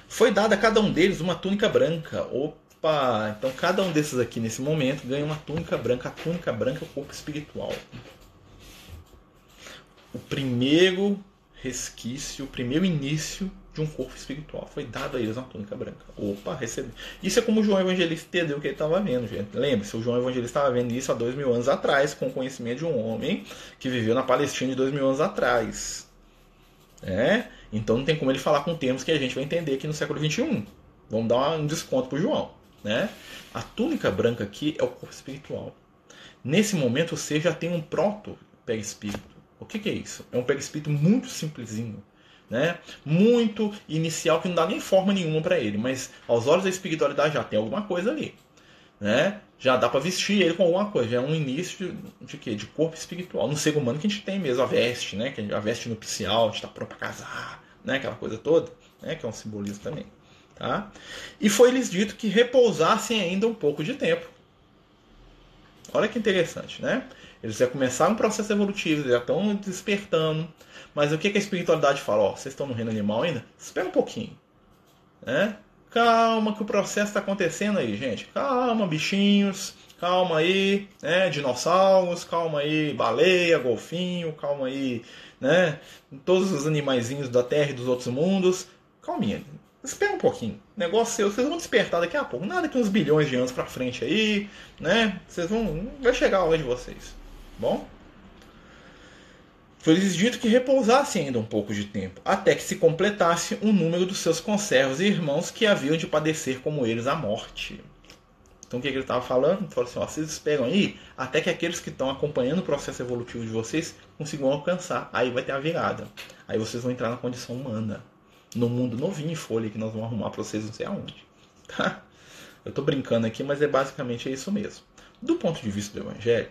S1: Foi dada a cada um deles uma túnica branca, ou Opa! Então cada um desses aqui nesse momento ganha uma túnica branca. A túnica branca é o corpo espiritual. O primeiro resquício, o primeiro início de um corpo espiritual. Foi dado a eles uma túnica branca. Opa, recebi. Isso é como o João Evangelista entendeu o que ele estava vendo, gente. Lembre-se, o João Evangelista estava vendo isso há dois mil anos atrás, com o conhecimento de um homem que viveu na Palestina de dois mil anos atrás. É? Então não tem como ele falar com termos que a gente vai entender aqui no século XXI. Vamos dar um desconto para o João. Né? A túnica branca aqui é o corpo espiritual. Nesse momento você já tem um proto perispírito. O que, que é isso? É um perispírito muito simplesinho. Né? Muito inicial que não dá nem forma nenhuma para ele, mas aos olhos da espiritualidade já tem alguma coisa ali, né? Já dá para vestir ele com alguma coisa, já é um início de, de quê? De corpo espiritual. No ser humano que a gente tem mesmo a veste, né? Que a veste nupcial, a gente está pronto para casar, né? Aquela coisa toda, né? Que é um simbolismo também. Tá? E foi-lhes dito que repousassem ainda um pouco de tempo. Olha que interessante, né? Eles já começaram um processo evolutivo, já estão despertando. Mas o que, que a espiritualidade fala? Ó, vocês estão no reino animal ainda? Espera um pouquinho. Né? Calma que o processo está acontecendo aí, gente. Calma, bichinhos. Calma aí, né? Dinossauros, calma aí, baleia, golfinho, calma aí, né? Todos os animaizinhos da Terra e dos outros mundos. Calminha. Espera um pouquinho. Negócio seu, vocês vão despertar daqui a pouco. Nada que uns bilhões de anos pra frente aí, né? Vocês vão. Vai chegar a hora de vocês. Bom? Foi-lhes dito que repousassem ainda um pouco de tempo, até que se completasse o número dos seus conservos e irmãos que haviam de padecer como eles a morte. Então o que, que ele estava falando? Ele falou assim: ó, vocês esperam aí até que aqueles que estão acompanhando o processo evolutivo de vocês consigam alcançar. Aí vai ter a virada. Aí vocês vão entrar na condição humana no mundo novinho em folha que nós vamos arrumar para vocês não sei aonde. Tá? Eu estou brincando aqui, mas é basicamente é isso mesmo. Do ponto de vista do Evangelho,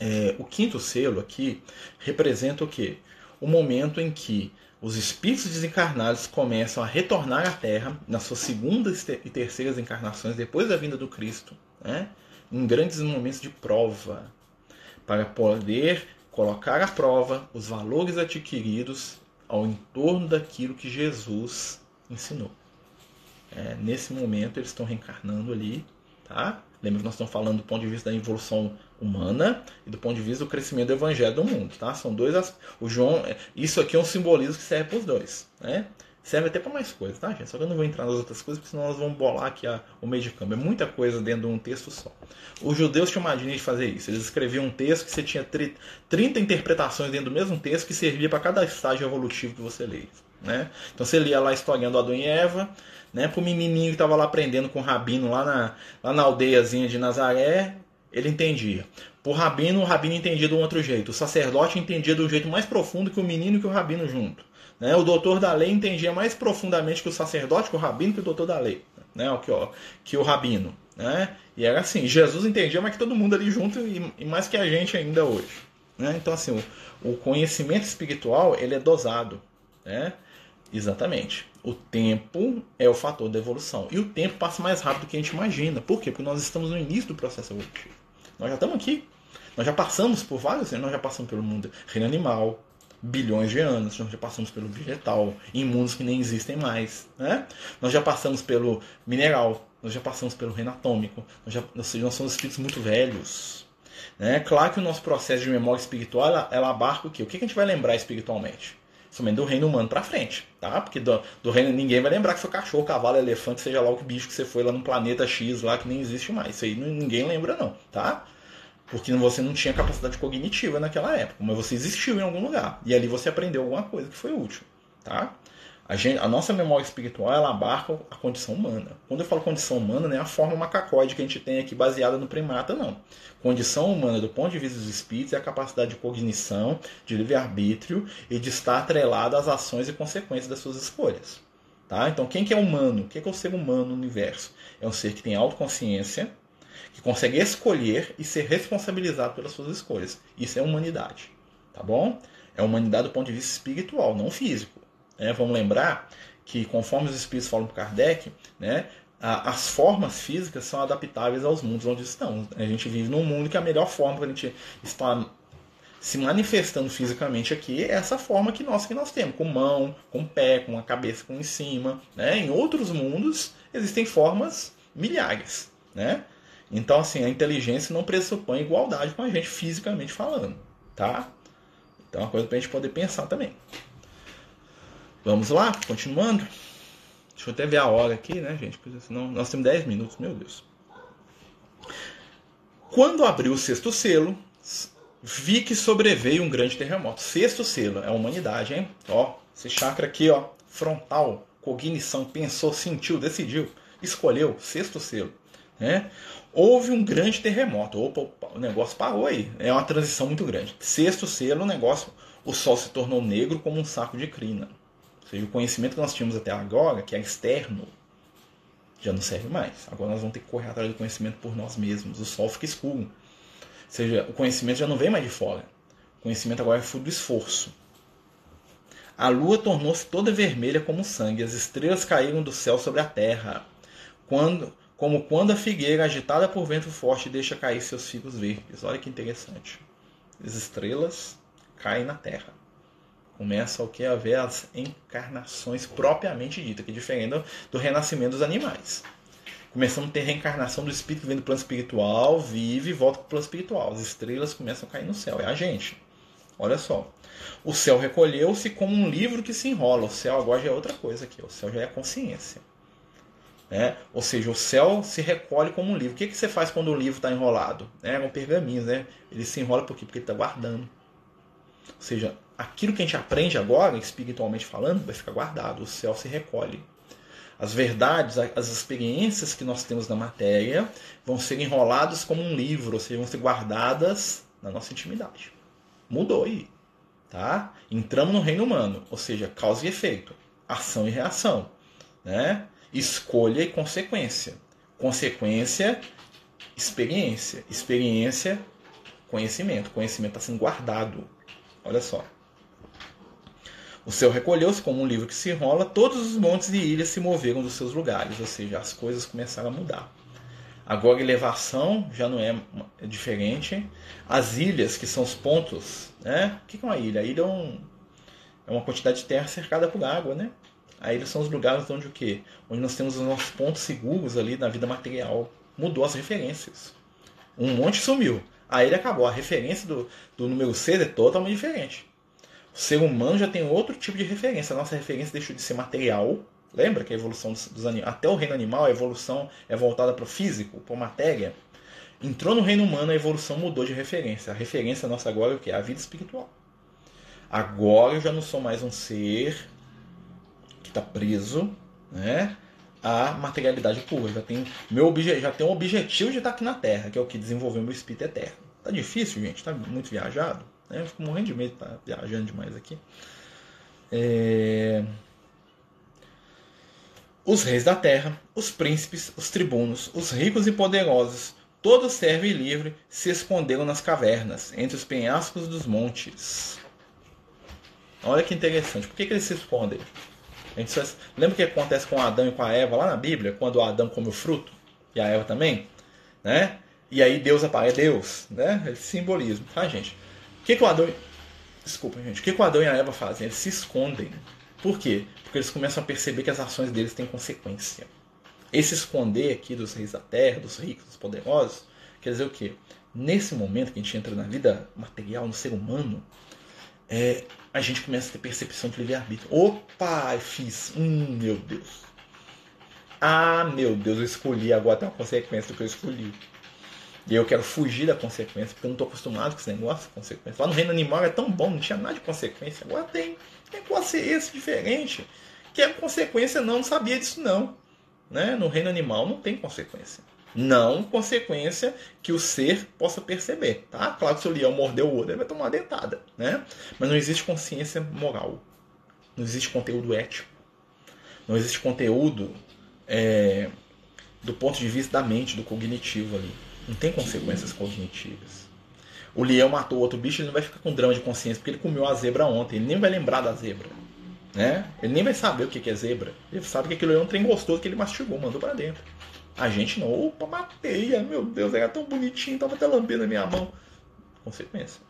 S1: é, o quinto selo aqui representa o que? O momento em que os espíritos desencarnados começam a retornar à Terra nas suas segundas e terceiras encarnações depois da vinda do Cristo, né? em grandes momentos de prova, para poder colocar à prova os valores adquiridos ao entorno daquilo que Jesus ensinou. É, nesse momento eles estão reencarnando ali, tá? Lembra que nós estamos falando do ponto de vista da evolução humana e do ponto de vista do crescimento do evangelho do mundo, tá? São dois o João, é, isso aqui é um simbolismo que serve para os dois, né? Serve até para mais coisas, tá, gente? Só que eu não vou entrar nas outras coisas, porque senão nós vamos bolar aqui a, o meio de câmbio. É muita coisa dentro de um texto só. Os judeus tinham mania de fazer isso. Eles escreviam um texto que você tinha 30 interpretações dentro do mesmo texto que servia para cada estágio evolutivo que você lê. Né? Então você lia lá a historinha do Adão e Eva, né? Pro menininho que estava lá aprendendo com o rabino lá na, lá na aldeiazinha de Nazaré, ele entendia. Pro rabino, o rabino entendia de um outro jeito. O sacerdote entendia do jeito mais profundo que o menino e que o rabino junto. Né? O doutor da lei entendia mais profundamente que o sacerdote, que o rabino, que o doutor da lei. Né? Que, ó, que o rabino. Né? E era assim, Jesus entendia mais que todo mundo ali junto e, e mais que a gente ainda hoje. Né? Então, assim, o, o, conhecimento espiritual ele é dosado. Né? Exatamente. O tempo é o fator da evolução. E o tempo passa mais rápido do que a gente imagina. Por quê? Porque nós estamos no início do processo evolutivo. Nós já estamos aqui. Nós já passamos por vários, nós já passamos pelo mundo reino animal, bilhões de anos, nós já passamos pelo vegetal, em mundos que nem existem mais. Né? Nós já passamos pelo mineral, nós já passamos pelo reino atômico, nós, já, nós somos espíritos muito velhos. Né? Claro que o nosso processo de memória espiritual ela, ela abarca o quê? O que a gente vai lembrar espiritualmente? Somente do reino humano para frente, tá? Porque do, do, reino ninguém vai lembrar que foi cachorro, cavalo, elefante, seja lá o que bicho que você foi lá no planeta X lá que nem existe mais. Isso aí ninguém lembra não, tá? Porque você não tinha capacidade cognitiva naquela época, mas você existiu em algum lugar. E ali você aprendeu alguma coisa que foi útil. Tá? A, gente, a nossa memória espiritual ela abarca a condição humana. Quando eu falo condição humana, não é a forma macacoide que a gente tem aqui baseada no primata, não. Condição humana, do ponto de vista dos espíritos, é a capacidade de cognição, de livre-arbítrio e de estar atrelada às ações e consequências das suas escolhas. Tá? Então, quem que é humano? O que é o ser humano no universo? É um ser que tem autoconsciência, que consegue escolher e ser responsabilizado pelas suas escolhas. Isso é humanidade, tá bom? É humanidade do ponto de vista espiritual, não físico. Né? Vamos lembrar que, conforme os espíritos falam para Kardec, né, as formas físicas são adaptáveis aos mundos onde estamos. A gente vive num mundo que a melhor forma para a gente estar se manifestando fisicamente aqui é essa forma que nós que nós temos, com mão, com pé, com a cabeça com em cima. Né? Em outros mundos existem formas milhares. Né? Então, assim, a inteligência não pressupõe igualdade com a gente fisicamente falando, tá? Então, é uma coisa para a gente poder pensar também. Vamos lá, continuando. Deixa eu até ver a hora aqui, né, gente? Porque senão nós temos 10 minutos, meu Deus. Quando abriu o sexto selo, vi que sobreveio um grande terremoto. Sexto selo, é a humanidade, hein? Ó, esse chakra aqui, ó, frontal, cognição, pensou, sentiu, decidiu, escolheu, sexto selo. Né? Houve um grande terremoto. Opa, o negócio parou aí. É uma transição muito grande. Sexto selo, o negócio, o sol se tornou negro como um saco de crina. Ou seja, o conhecimento que nós tínhamos até agora, que é externo, já não serve mais. Agora nós vamos ter que correr atrás do conhecimento por nós mesmos. O sol fica escuro. Ou seja, o conhecimento já não vem mais de fora. O conhecimento agora é fruto do esforço. A lua tornou-se toda vermelha como sangue. As estrelas caíram do céu sobre a terra. Quando como quando a figueira agitada por vento forte deixa cair seus figos verdes. Olha que interessante. As estrelas caem na terra. Começa o que a ver as encarnações propriamente ditas, que é diferente do, renascimento dos animais. Começamos a ter reencarnação do espírito que vem do plano espiritual, vive e volta para o plano espiritual. As estrelas começam a cair no céu. É a gente. Olha só. O céu recolheu-se como um livro que se enrola. O céu agora já é outra coisa aqui. O céu já é a consciência. Né? Ou seja, o céu se recolhe como um livro. O que, que você faz quando o livro está enrolado? É um pergaminho, né? Ele se enrola por quê? Porque ele está guardando. Ou seja, aquilo que a gente aprende agora, espiritualmente falando, vai ficar guardado. O céu se recolhe. As verdades, as experiências que nós temos na matéria vão ser enroladas como um livro, ou seja, vão ser guardadas na nossa intimidade. Mudou aí. Tá? Entramos no reino humano, ou seja, causa e efeito, ação e reação. Né? Escolha e consequência. Consequência, experiência. Experiência, conhecimento. Conhecimento está sendo guardado. Olha só. O céu recolheu-se como um livro que se enrola, todos os montes e ilhas se moveram dos seus lugares, ou seja, as coisas começaram a mudar. Agora a elevação já não é, é diferente. As ilhas, que são os pontos, né? O que é uma ilha? A ilha é, um, é uma quantidade de terra cercada por água, né? Aí eles são os lugares onde o quê? Onde nós temos os nossos pontos seguros ali na vida material. Mudou as referências. Um monte sumiu. Aí ele acabou. A referência do, do número 6 é totalmente diferente. O ser humano já tem outro tipo de referência. A nossa referência deixou de ser material. Lembra que a evolução dos, dos animais, até o reino animal, a evolução é voltada para o físico, para a matéria. Entrou no reino humano, a evolução mudou de referência. A referência nossa agora é o que? A vida espiritual. Agora eu já não sou mais um ser está preso, né? a materialidade pura. Já tem meu obje, já tem um objetivo de estar aqui na Terra, que é o que desenvolveu meu espírito eterno. Tá difícil, gente, tá muito viajado. Né? Eu fico morrendo de medo estar viajando demais aqui. É... Os reis da terra, os príncipes, os tribunos, os ricos e poderosos, todos servem livre, se esconderam nas cavernas, entre os penhascos dos montes. Olha que interessante. Por que, que eles se escondem? Gente só... Lembra o que acontece com Adão e com a Eva lá na Bíblia, quando Adão come o fruto e a Eva também, né? E aí Deus aparece, é Deus, né? Esse simbolismo, tá, gente? O que, que o Adão, desculpa, gente, o que, que o Adão e a Eva fazem? Eles se escondem. Por quê? Porque eles começam a perceber que as ações deles têm consequência. Esse esconder aqui dos reis da terra, dos ricos, dos poderosos, quer dizer o quê? Nesse momento que a gente entra na vida material, no ser humano, é, a gente começa a ter percepção de livre-arbítrio. Opa, fiz. Hum, meu Deus. Ah, meu Deus, eu escolhi, agora tem uma consequência do que eu escolhi. E eu quero fugir da consequência, porque eu não estou acostumado com esse negócio de consequência. Lá no reino animal é tão bom, não tinha nada de consequência. Agora tem. Tem negócio esse diferente. Que é consequência, não, não sabia disso não. Né? No reino animal não tem consequência. Não consequência que o ser possa perceber, tá? Claro que se o leão mordeu o outro, ele vai tomar uma dentada, né? Mas não existe consciência moral. Não existe conteúdo ético. Não existe conteúdo é, do ponto de vista da mente, do cognitivo ali. Não tem consequências cognitivas. O leão matou outro bicho, ele não vai ficar com drama de consciência porque ele comeu a zebra ontem. Ele nem vai lembrar da zebra. Né? Ele nem vai saber o que é zebra. Ele sabe que aquilo é um trem gostoso que ele mastigou, mandou para dentro. A gente não, opa, matei, meu Deus, era tão bonitinho, tava até lambendo a minha mão. Consequência.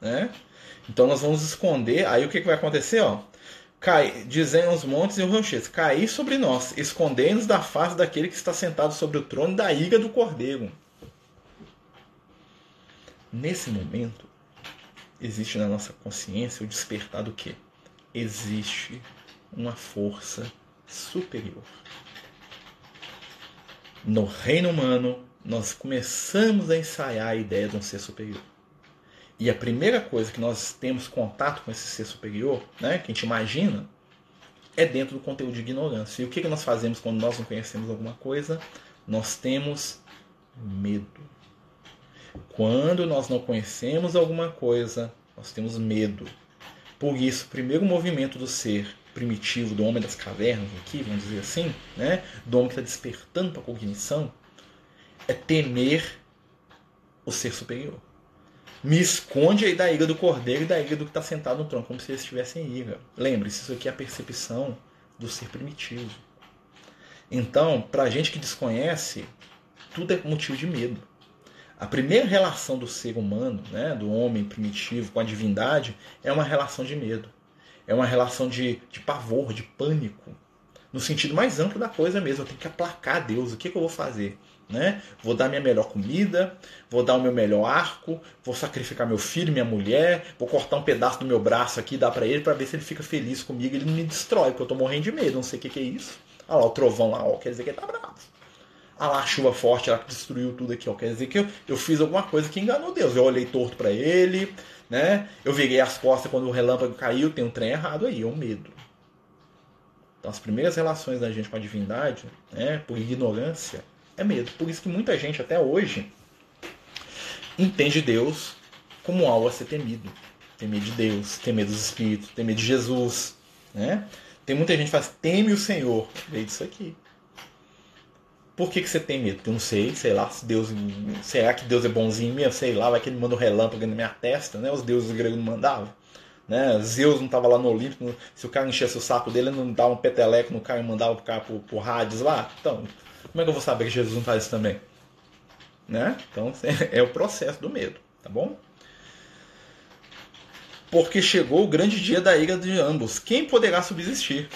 S1: Né? Então nós vamos esconder, aí o que, que vai acontecer? Ó? Cai, dizem os montes e os rochedos, cair sobre nós, escondendo-nos da face daquele que está sentado sobre o trono da ira do cordeiro. Nesse momento, existe na nossa consciência o despertar do que? Existe uma força superior no reino humano, nós começamos a ensaiar a ideia de um ser superior. E a primeira coisa que nós temos contato com esse ser superior, né, que a gente imagina, é dentro do conteúdo de ignorância. E o que, que nós fazemos quando nós não conhecemos alguma coisa? Nós temos medo. Quando nós não conhecemos alguma coisa, nós temos medo. Por isso, o primeiro movimento do ser primitivo do homem das cavernas aqui, vamos dizer assim, né? do homem que está despertando para a cognição, é temer o ser superior. Me esconde aí da ira do cordeiro e da ira do que está sentado no trono, como se eles estivessem em ira. Lembre-se, isso aqui é a percepção do ser primitivo. Então, para a gente que desconhece, tudo é motivo de medo. A primeira relação do ser humano, né, do homem primitivo com a divindade, é uma relação de medo é uma relação de, de pavor, de pânico, no sentido mais amplo da coisa mesmo. Eu tenho que aplacar Deus. O que, que eu vou fazer? Né? Vou dar minha melhor comida, vou dar o meu melhor arco, vou sacrificar meu filho, minha mulher, vou cortar um pedaço do meu braço aqui, dar para ele para ver se ele fica feliz comigo. Ele não me destrói, porque eu tô morrendo de medo, não sei o que, que é isso. Olha lá o trovão lá, ó, quer dizer que ele tá bravo. Olha lá a chuva forte lá que destruiu tudo aqui, ó, quer dizer que eu, eu fiz alguma coisa que enganou Deus. Eu olhei torto para ele, né? Eu virei as costas quando o relâmpago caiu, tem um trem errado aí, é um medo. Então as primeiras relações da gente com a divindade, né, por ignorância, é medo. Por isso que muita gente até hoje entende Deus como algo a ser temido. Tem medo de Deus, tem medo dos espíritos, tem medo de Jesus, né? Tem muita gente que faz teme o Senhor, veio disso aqui. Por que, que você tem medo? Eu não sei, sei lá, se Deus. Será que Deus é bonzinho mesmo? Sei lá, vai que ele manda um relâmpago na minha testa, né? Os deuses gregos não mandavam. Né? Zeus não estava lá no Olimpo, se o cara enchesse o saco dele, ele não dava um peteleco no cara e mandava o cara pro, pro Hades lá. Então, como é que eu vou saber que Jesus não faz isso também? Né? Então, é o processo do medo, tá bom? Porque chegou o grande dia da ira de ambos. Quem poderá subsistir?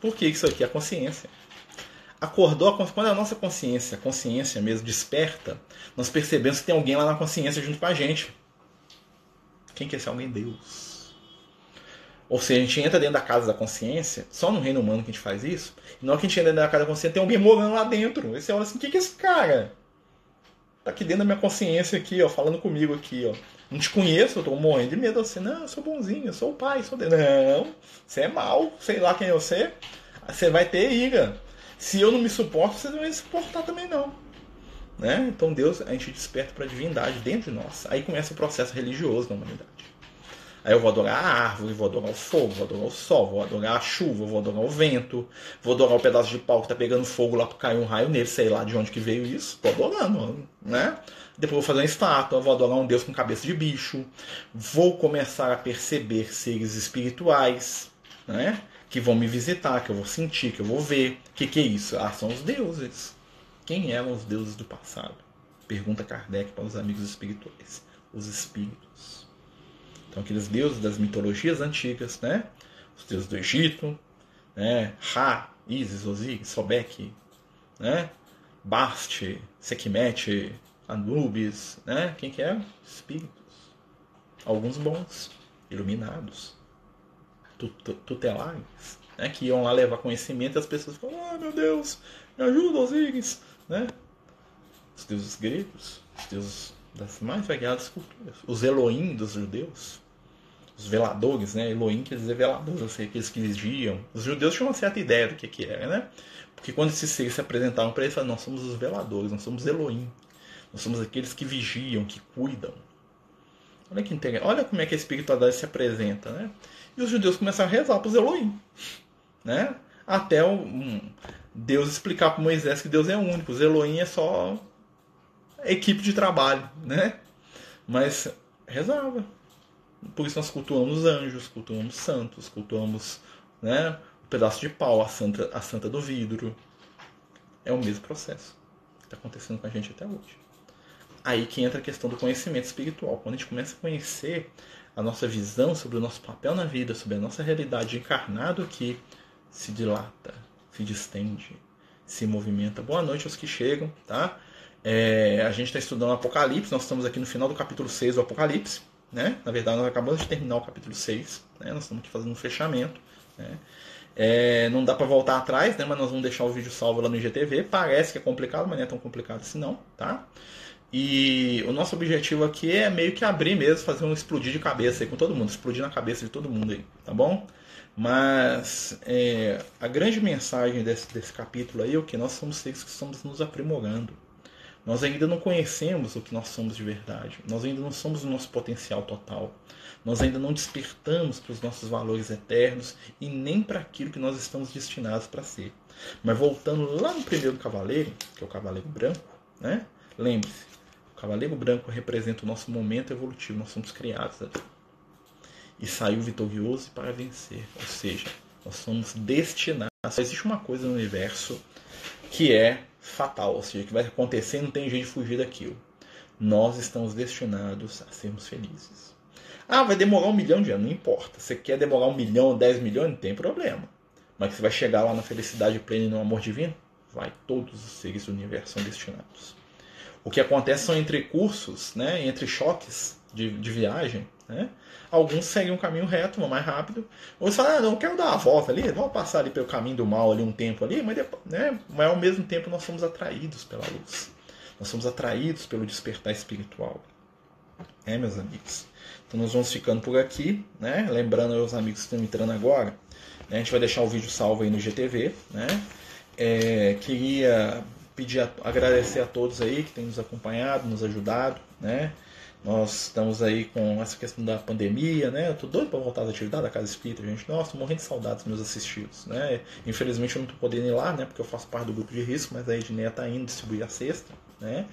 S1: Por que isso aqui é consciência? Acordou, quando a nossa consciência, consciência mesmo, desperta, nós percebemos que tem alguém lá na consciência junto com a gente. Quem que é esse alguém? Deus. Ou seja, a gente entra dentro da casa da consciência, só no reino humano que a gente faz isso, e na hora que a gente entra dentro da casa da consciência, tem alguém morando lá dentro. Aí você olha assim, o que, que é esse cara? Tá aqui dentro da minha consciência aqui, ó, falando comigo aqui, ó. Não te conheço, eu tô morrendo de medo. Assim, não, eu sou bonzinho, eu sou o pai, sou Deus. Não, você é mal, sei lá quem é você. Você vai ter ira. Se eu não me suporto, você não me suportar também não. Né? Então Deus, a gente desperta para a divindade dentro de nós. Aí começa o processo religioso da humanidade. Aí eu vou adorar a árvore, vou adorar o fogo, vou adorar o sol, vou adorar a chuva, vou adorar o vento, vou adorar o pedaço de pau que tá pegando fogo lá para cair um raio nele, sei lá de onde que veio isso. Tô adorando, né? Depois vou fazer uma estátua, vou adorar um deus com cabeça de bicho, vou começar a perceber seres espirituais, né? Que vão me visitar, que eu vou sentir, que eu vou ver. O que, que é isso? Ah, são os deuses. Quem eram os deuses do passado? Pergunta Kardec para os amigos espirituais. Os espíritos. Então, aqueles deuses das mitologias antigas, né? Os deuses do Egito, né? Ra, Isis, Osíris, Sobek, né? Bast, Sekhmet, Anubis, né? Quem que é? Espíritos. Alguns bons, iluminados, tutelares, né? Que iam lá levar conhecimento e as pessoas falam, ah, meu Deus, me ajuda, Osíris, né? Os deuses gregos, os deuses das mais variadas culturas. Os Elohim dos judeus, os veladores, né? Elohim quer dizer veladores, seja, aqueles que vigiam. Os judeus tinham uma certa ideia do que, que era, né? Porque quando esses seres se apresentavam para eles, falavam, nós somos os veladores, nós somos Elohim. Nós somos aqueles que vigiam, que cuidam. Olha que. Olha como é que a espiritualidade se apresenta, né? E os judeus começaram a rezar para os Elohim, né? Até um, Deus explicar para Moisés que Deus é único. Os Elohim é só equipe de trabalho, né? Mas rezava. Por isso nós cultuamos anjos, cultuamos santos, cultuamos né, o pedaço de pau, a santa, a santa do vidro. É o mesmo processo que está acontecendo com a gente até hoje. Aí que entra a questão do conhecimento espiritual. Quando a gente começa a conhecer a nossa visão sobre o nosso papel na vida, sobre a nossa realidade encarnado aqui, se dilata, se distende, se movimenta. Boa noite aos que chegam, tá? É, a gente está estudando o Apocalipse, nós estamos aqui no final do capítulo 6 do Apocalipse, né? Na verdade, nós acabamos de terminar o capítulo 6, né? Nós estamos aqui fazendo um fechamento, né? É, não dá para voltar atrás, né? Mas nós vamos deixar o vídeo salvo lá no IGTV. Parece que é complicado, mas não é tão complicado assim não, tá? E o nosso objetivo aqui é meio que abrir mesmo, fazer um explodir de cabeça aí com todo mundo, explodir na cabeça de todo mundo aí, tá bom? Mas é, a grande mensagem desse, desse capítulo aí é o que nós somos seres que estamos nos aprimorando. Nós ainda não conhecemos o que nós somos de verdade. Nós ainda não somos o nosso potencial total. Nós ainda não despertamos para os nossos valores eternos e nem para aquilo que nós estamos destinados para ser. Mas voltando lá no primeiro cavaleiro, que é o cavaleiro branco, né? Lembre-se, Cavaleiro Branco representa o nosso momento evolutivo, nós somos criados ali. E saiu vitorioso para vencer. Ou seja, nós somos destinados. Só existe uma coisa no universo que é fatal, ou seja, que vai acontecer e não tem jeito de fugir daquilo. Nós estamos destinados a sermos felizes. Ah, vai demorar um milhão de anos, não importa. Você quer demorar um milhão, dez milhões, não tem problema. Mas você vai chegar lá na felicidade plena e no amor divino? Vai, todos os seres do universo são destinados. O que acontece são entre cursos, né, entre choques de, de viagem. Né? Alguns seguem um caminho reto, vão mais rápido. Outros falam, ah, não, quero dar uma volta ali, vamos passar ali pelo caminho do mal ali um tempo ali, mas, depois, né, mas ao mesmo tempo nós somos atraídos pela luz. Nós somos atraídos pelo despertar espiritual. É, meus amigos? Então nós vamos ficando por aqui, né? Lembrando aos amigos que estão entrando agora, né? a gente vai deixar o vídeo salvo aí no GTV, né? É, queria pedir a, agradecer a todos aí que têm nos acompanhado, nos ajudado, né? Nós estamos aí com essa questão da pandemia, né? Eu tô doido para voltar às atividades da Casa Espírita, gente. Nossa, tô morrendo de saudades dos meus assistidos, né? Infelizmente eu não tô podendo ir lá, né? Porque eu faço parte do grupo de risco, mas a Edneia tá indo distribuir a cesta, né?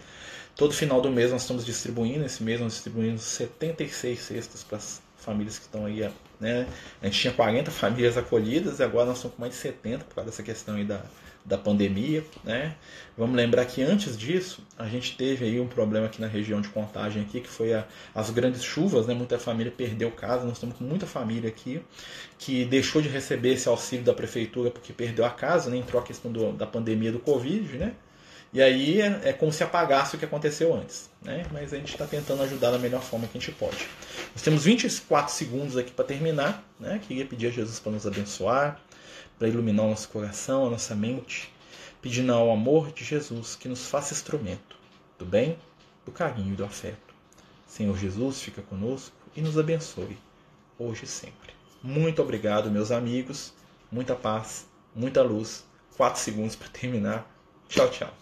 S1: Todo final do mês nós estamos distribuindo, esse mês nós distribuímos 76 cestas para as famílias que estão aí, né? A gente tinha 40 famílias acolhidas e agora nós estamos com mais de 70 por causa dessa questão aí da, da pandemia, né? Vamos lembrar que antes disso a gente teve aí um problema aqui na região de Contagem aqui, que foi a, as grandes chuvas, né? Muita família perdeu casa, nós estamos com muita família aqui que deixou de receber esse auxílio da prefeitura porque perdeu a casa, né? Entrou a questão do, da pandemia do Covid, né? E aí é, é como se apagasse o que aconteceu antes. Né? Mas a gente está tentando ajudar da melhor forma que a gente pode. Nós temos 24 segundos aqui para terminar. Né? Queria pedir a Jesus para nos abençoar, para iluminar o nosso coração, a nossa mente, pedindo ao amor de Jesus que nos faça instrumento do bem, do carinho e do afeto. Senhor Jesus, fica conosco e nos abençoe, hoje e sempre. Muito obrigado, meus amigos. Muita paz, muita luz. Quatro segundos para terminar. Tchau, tchau.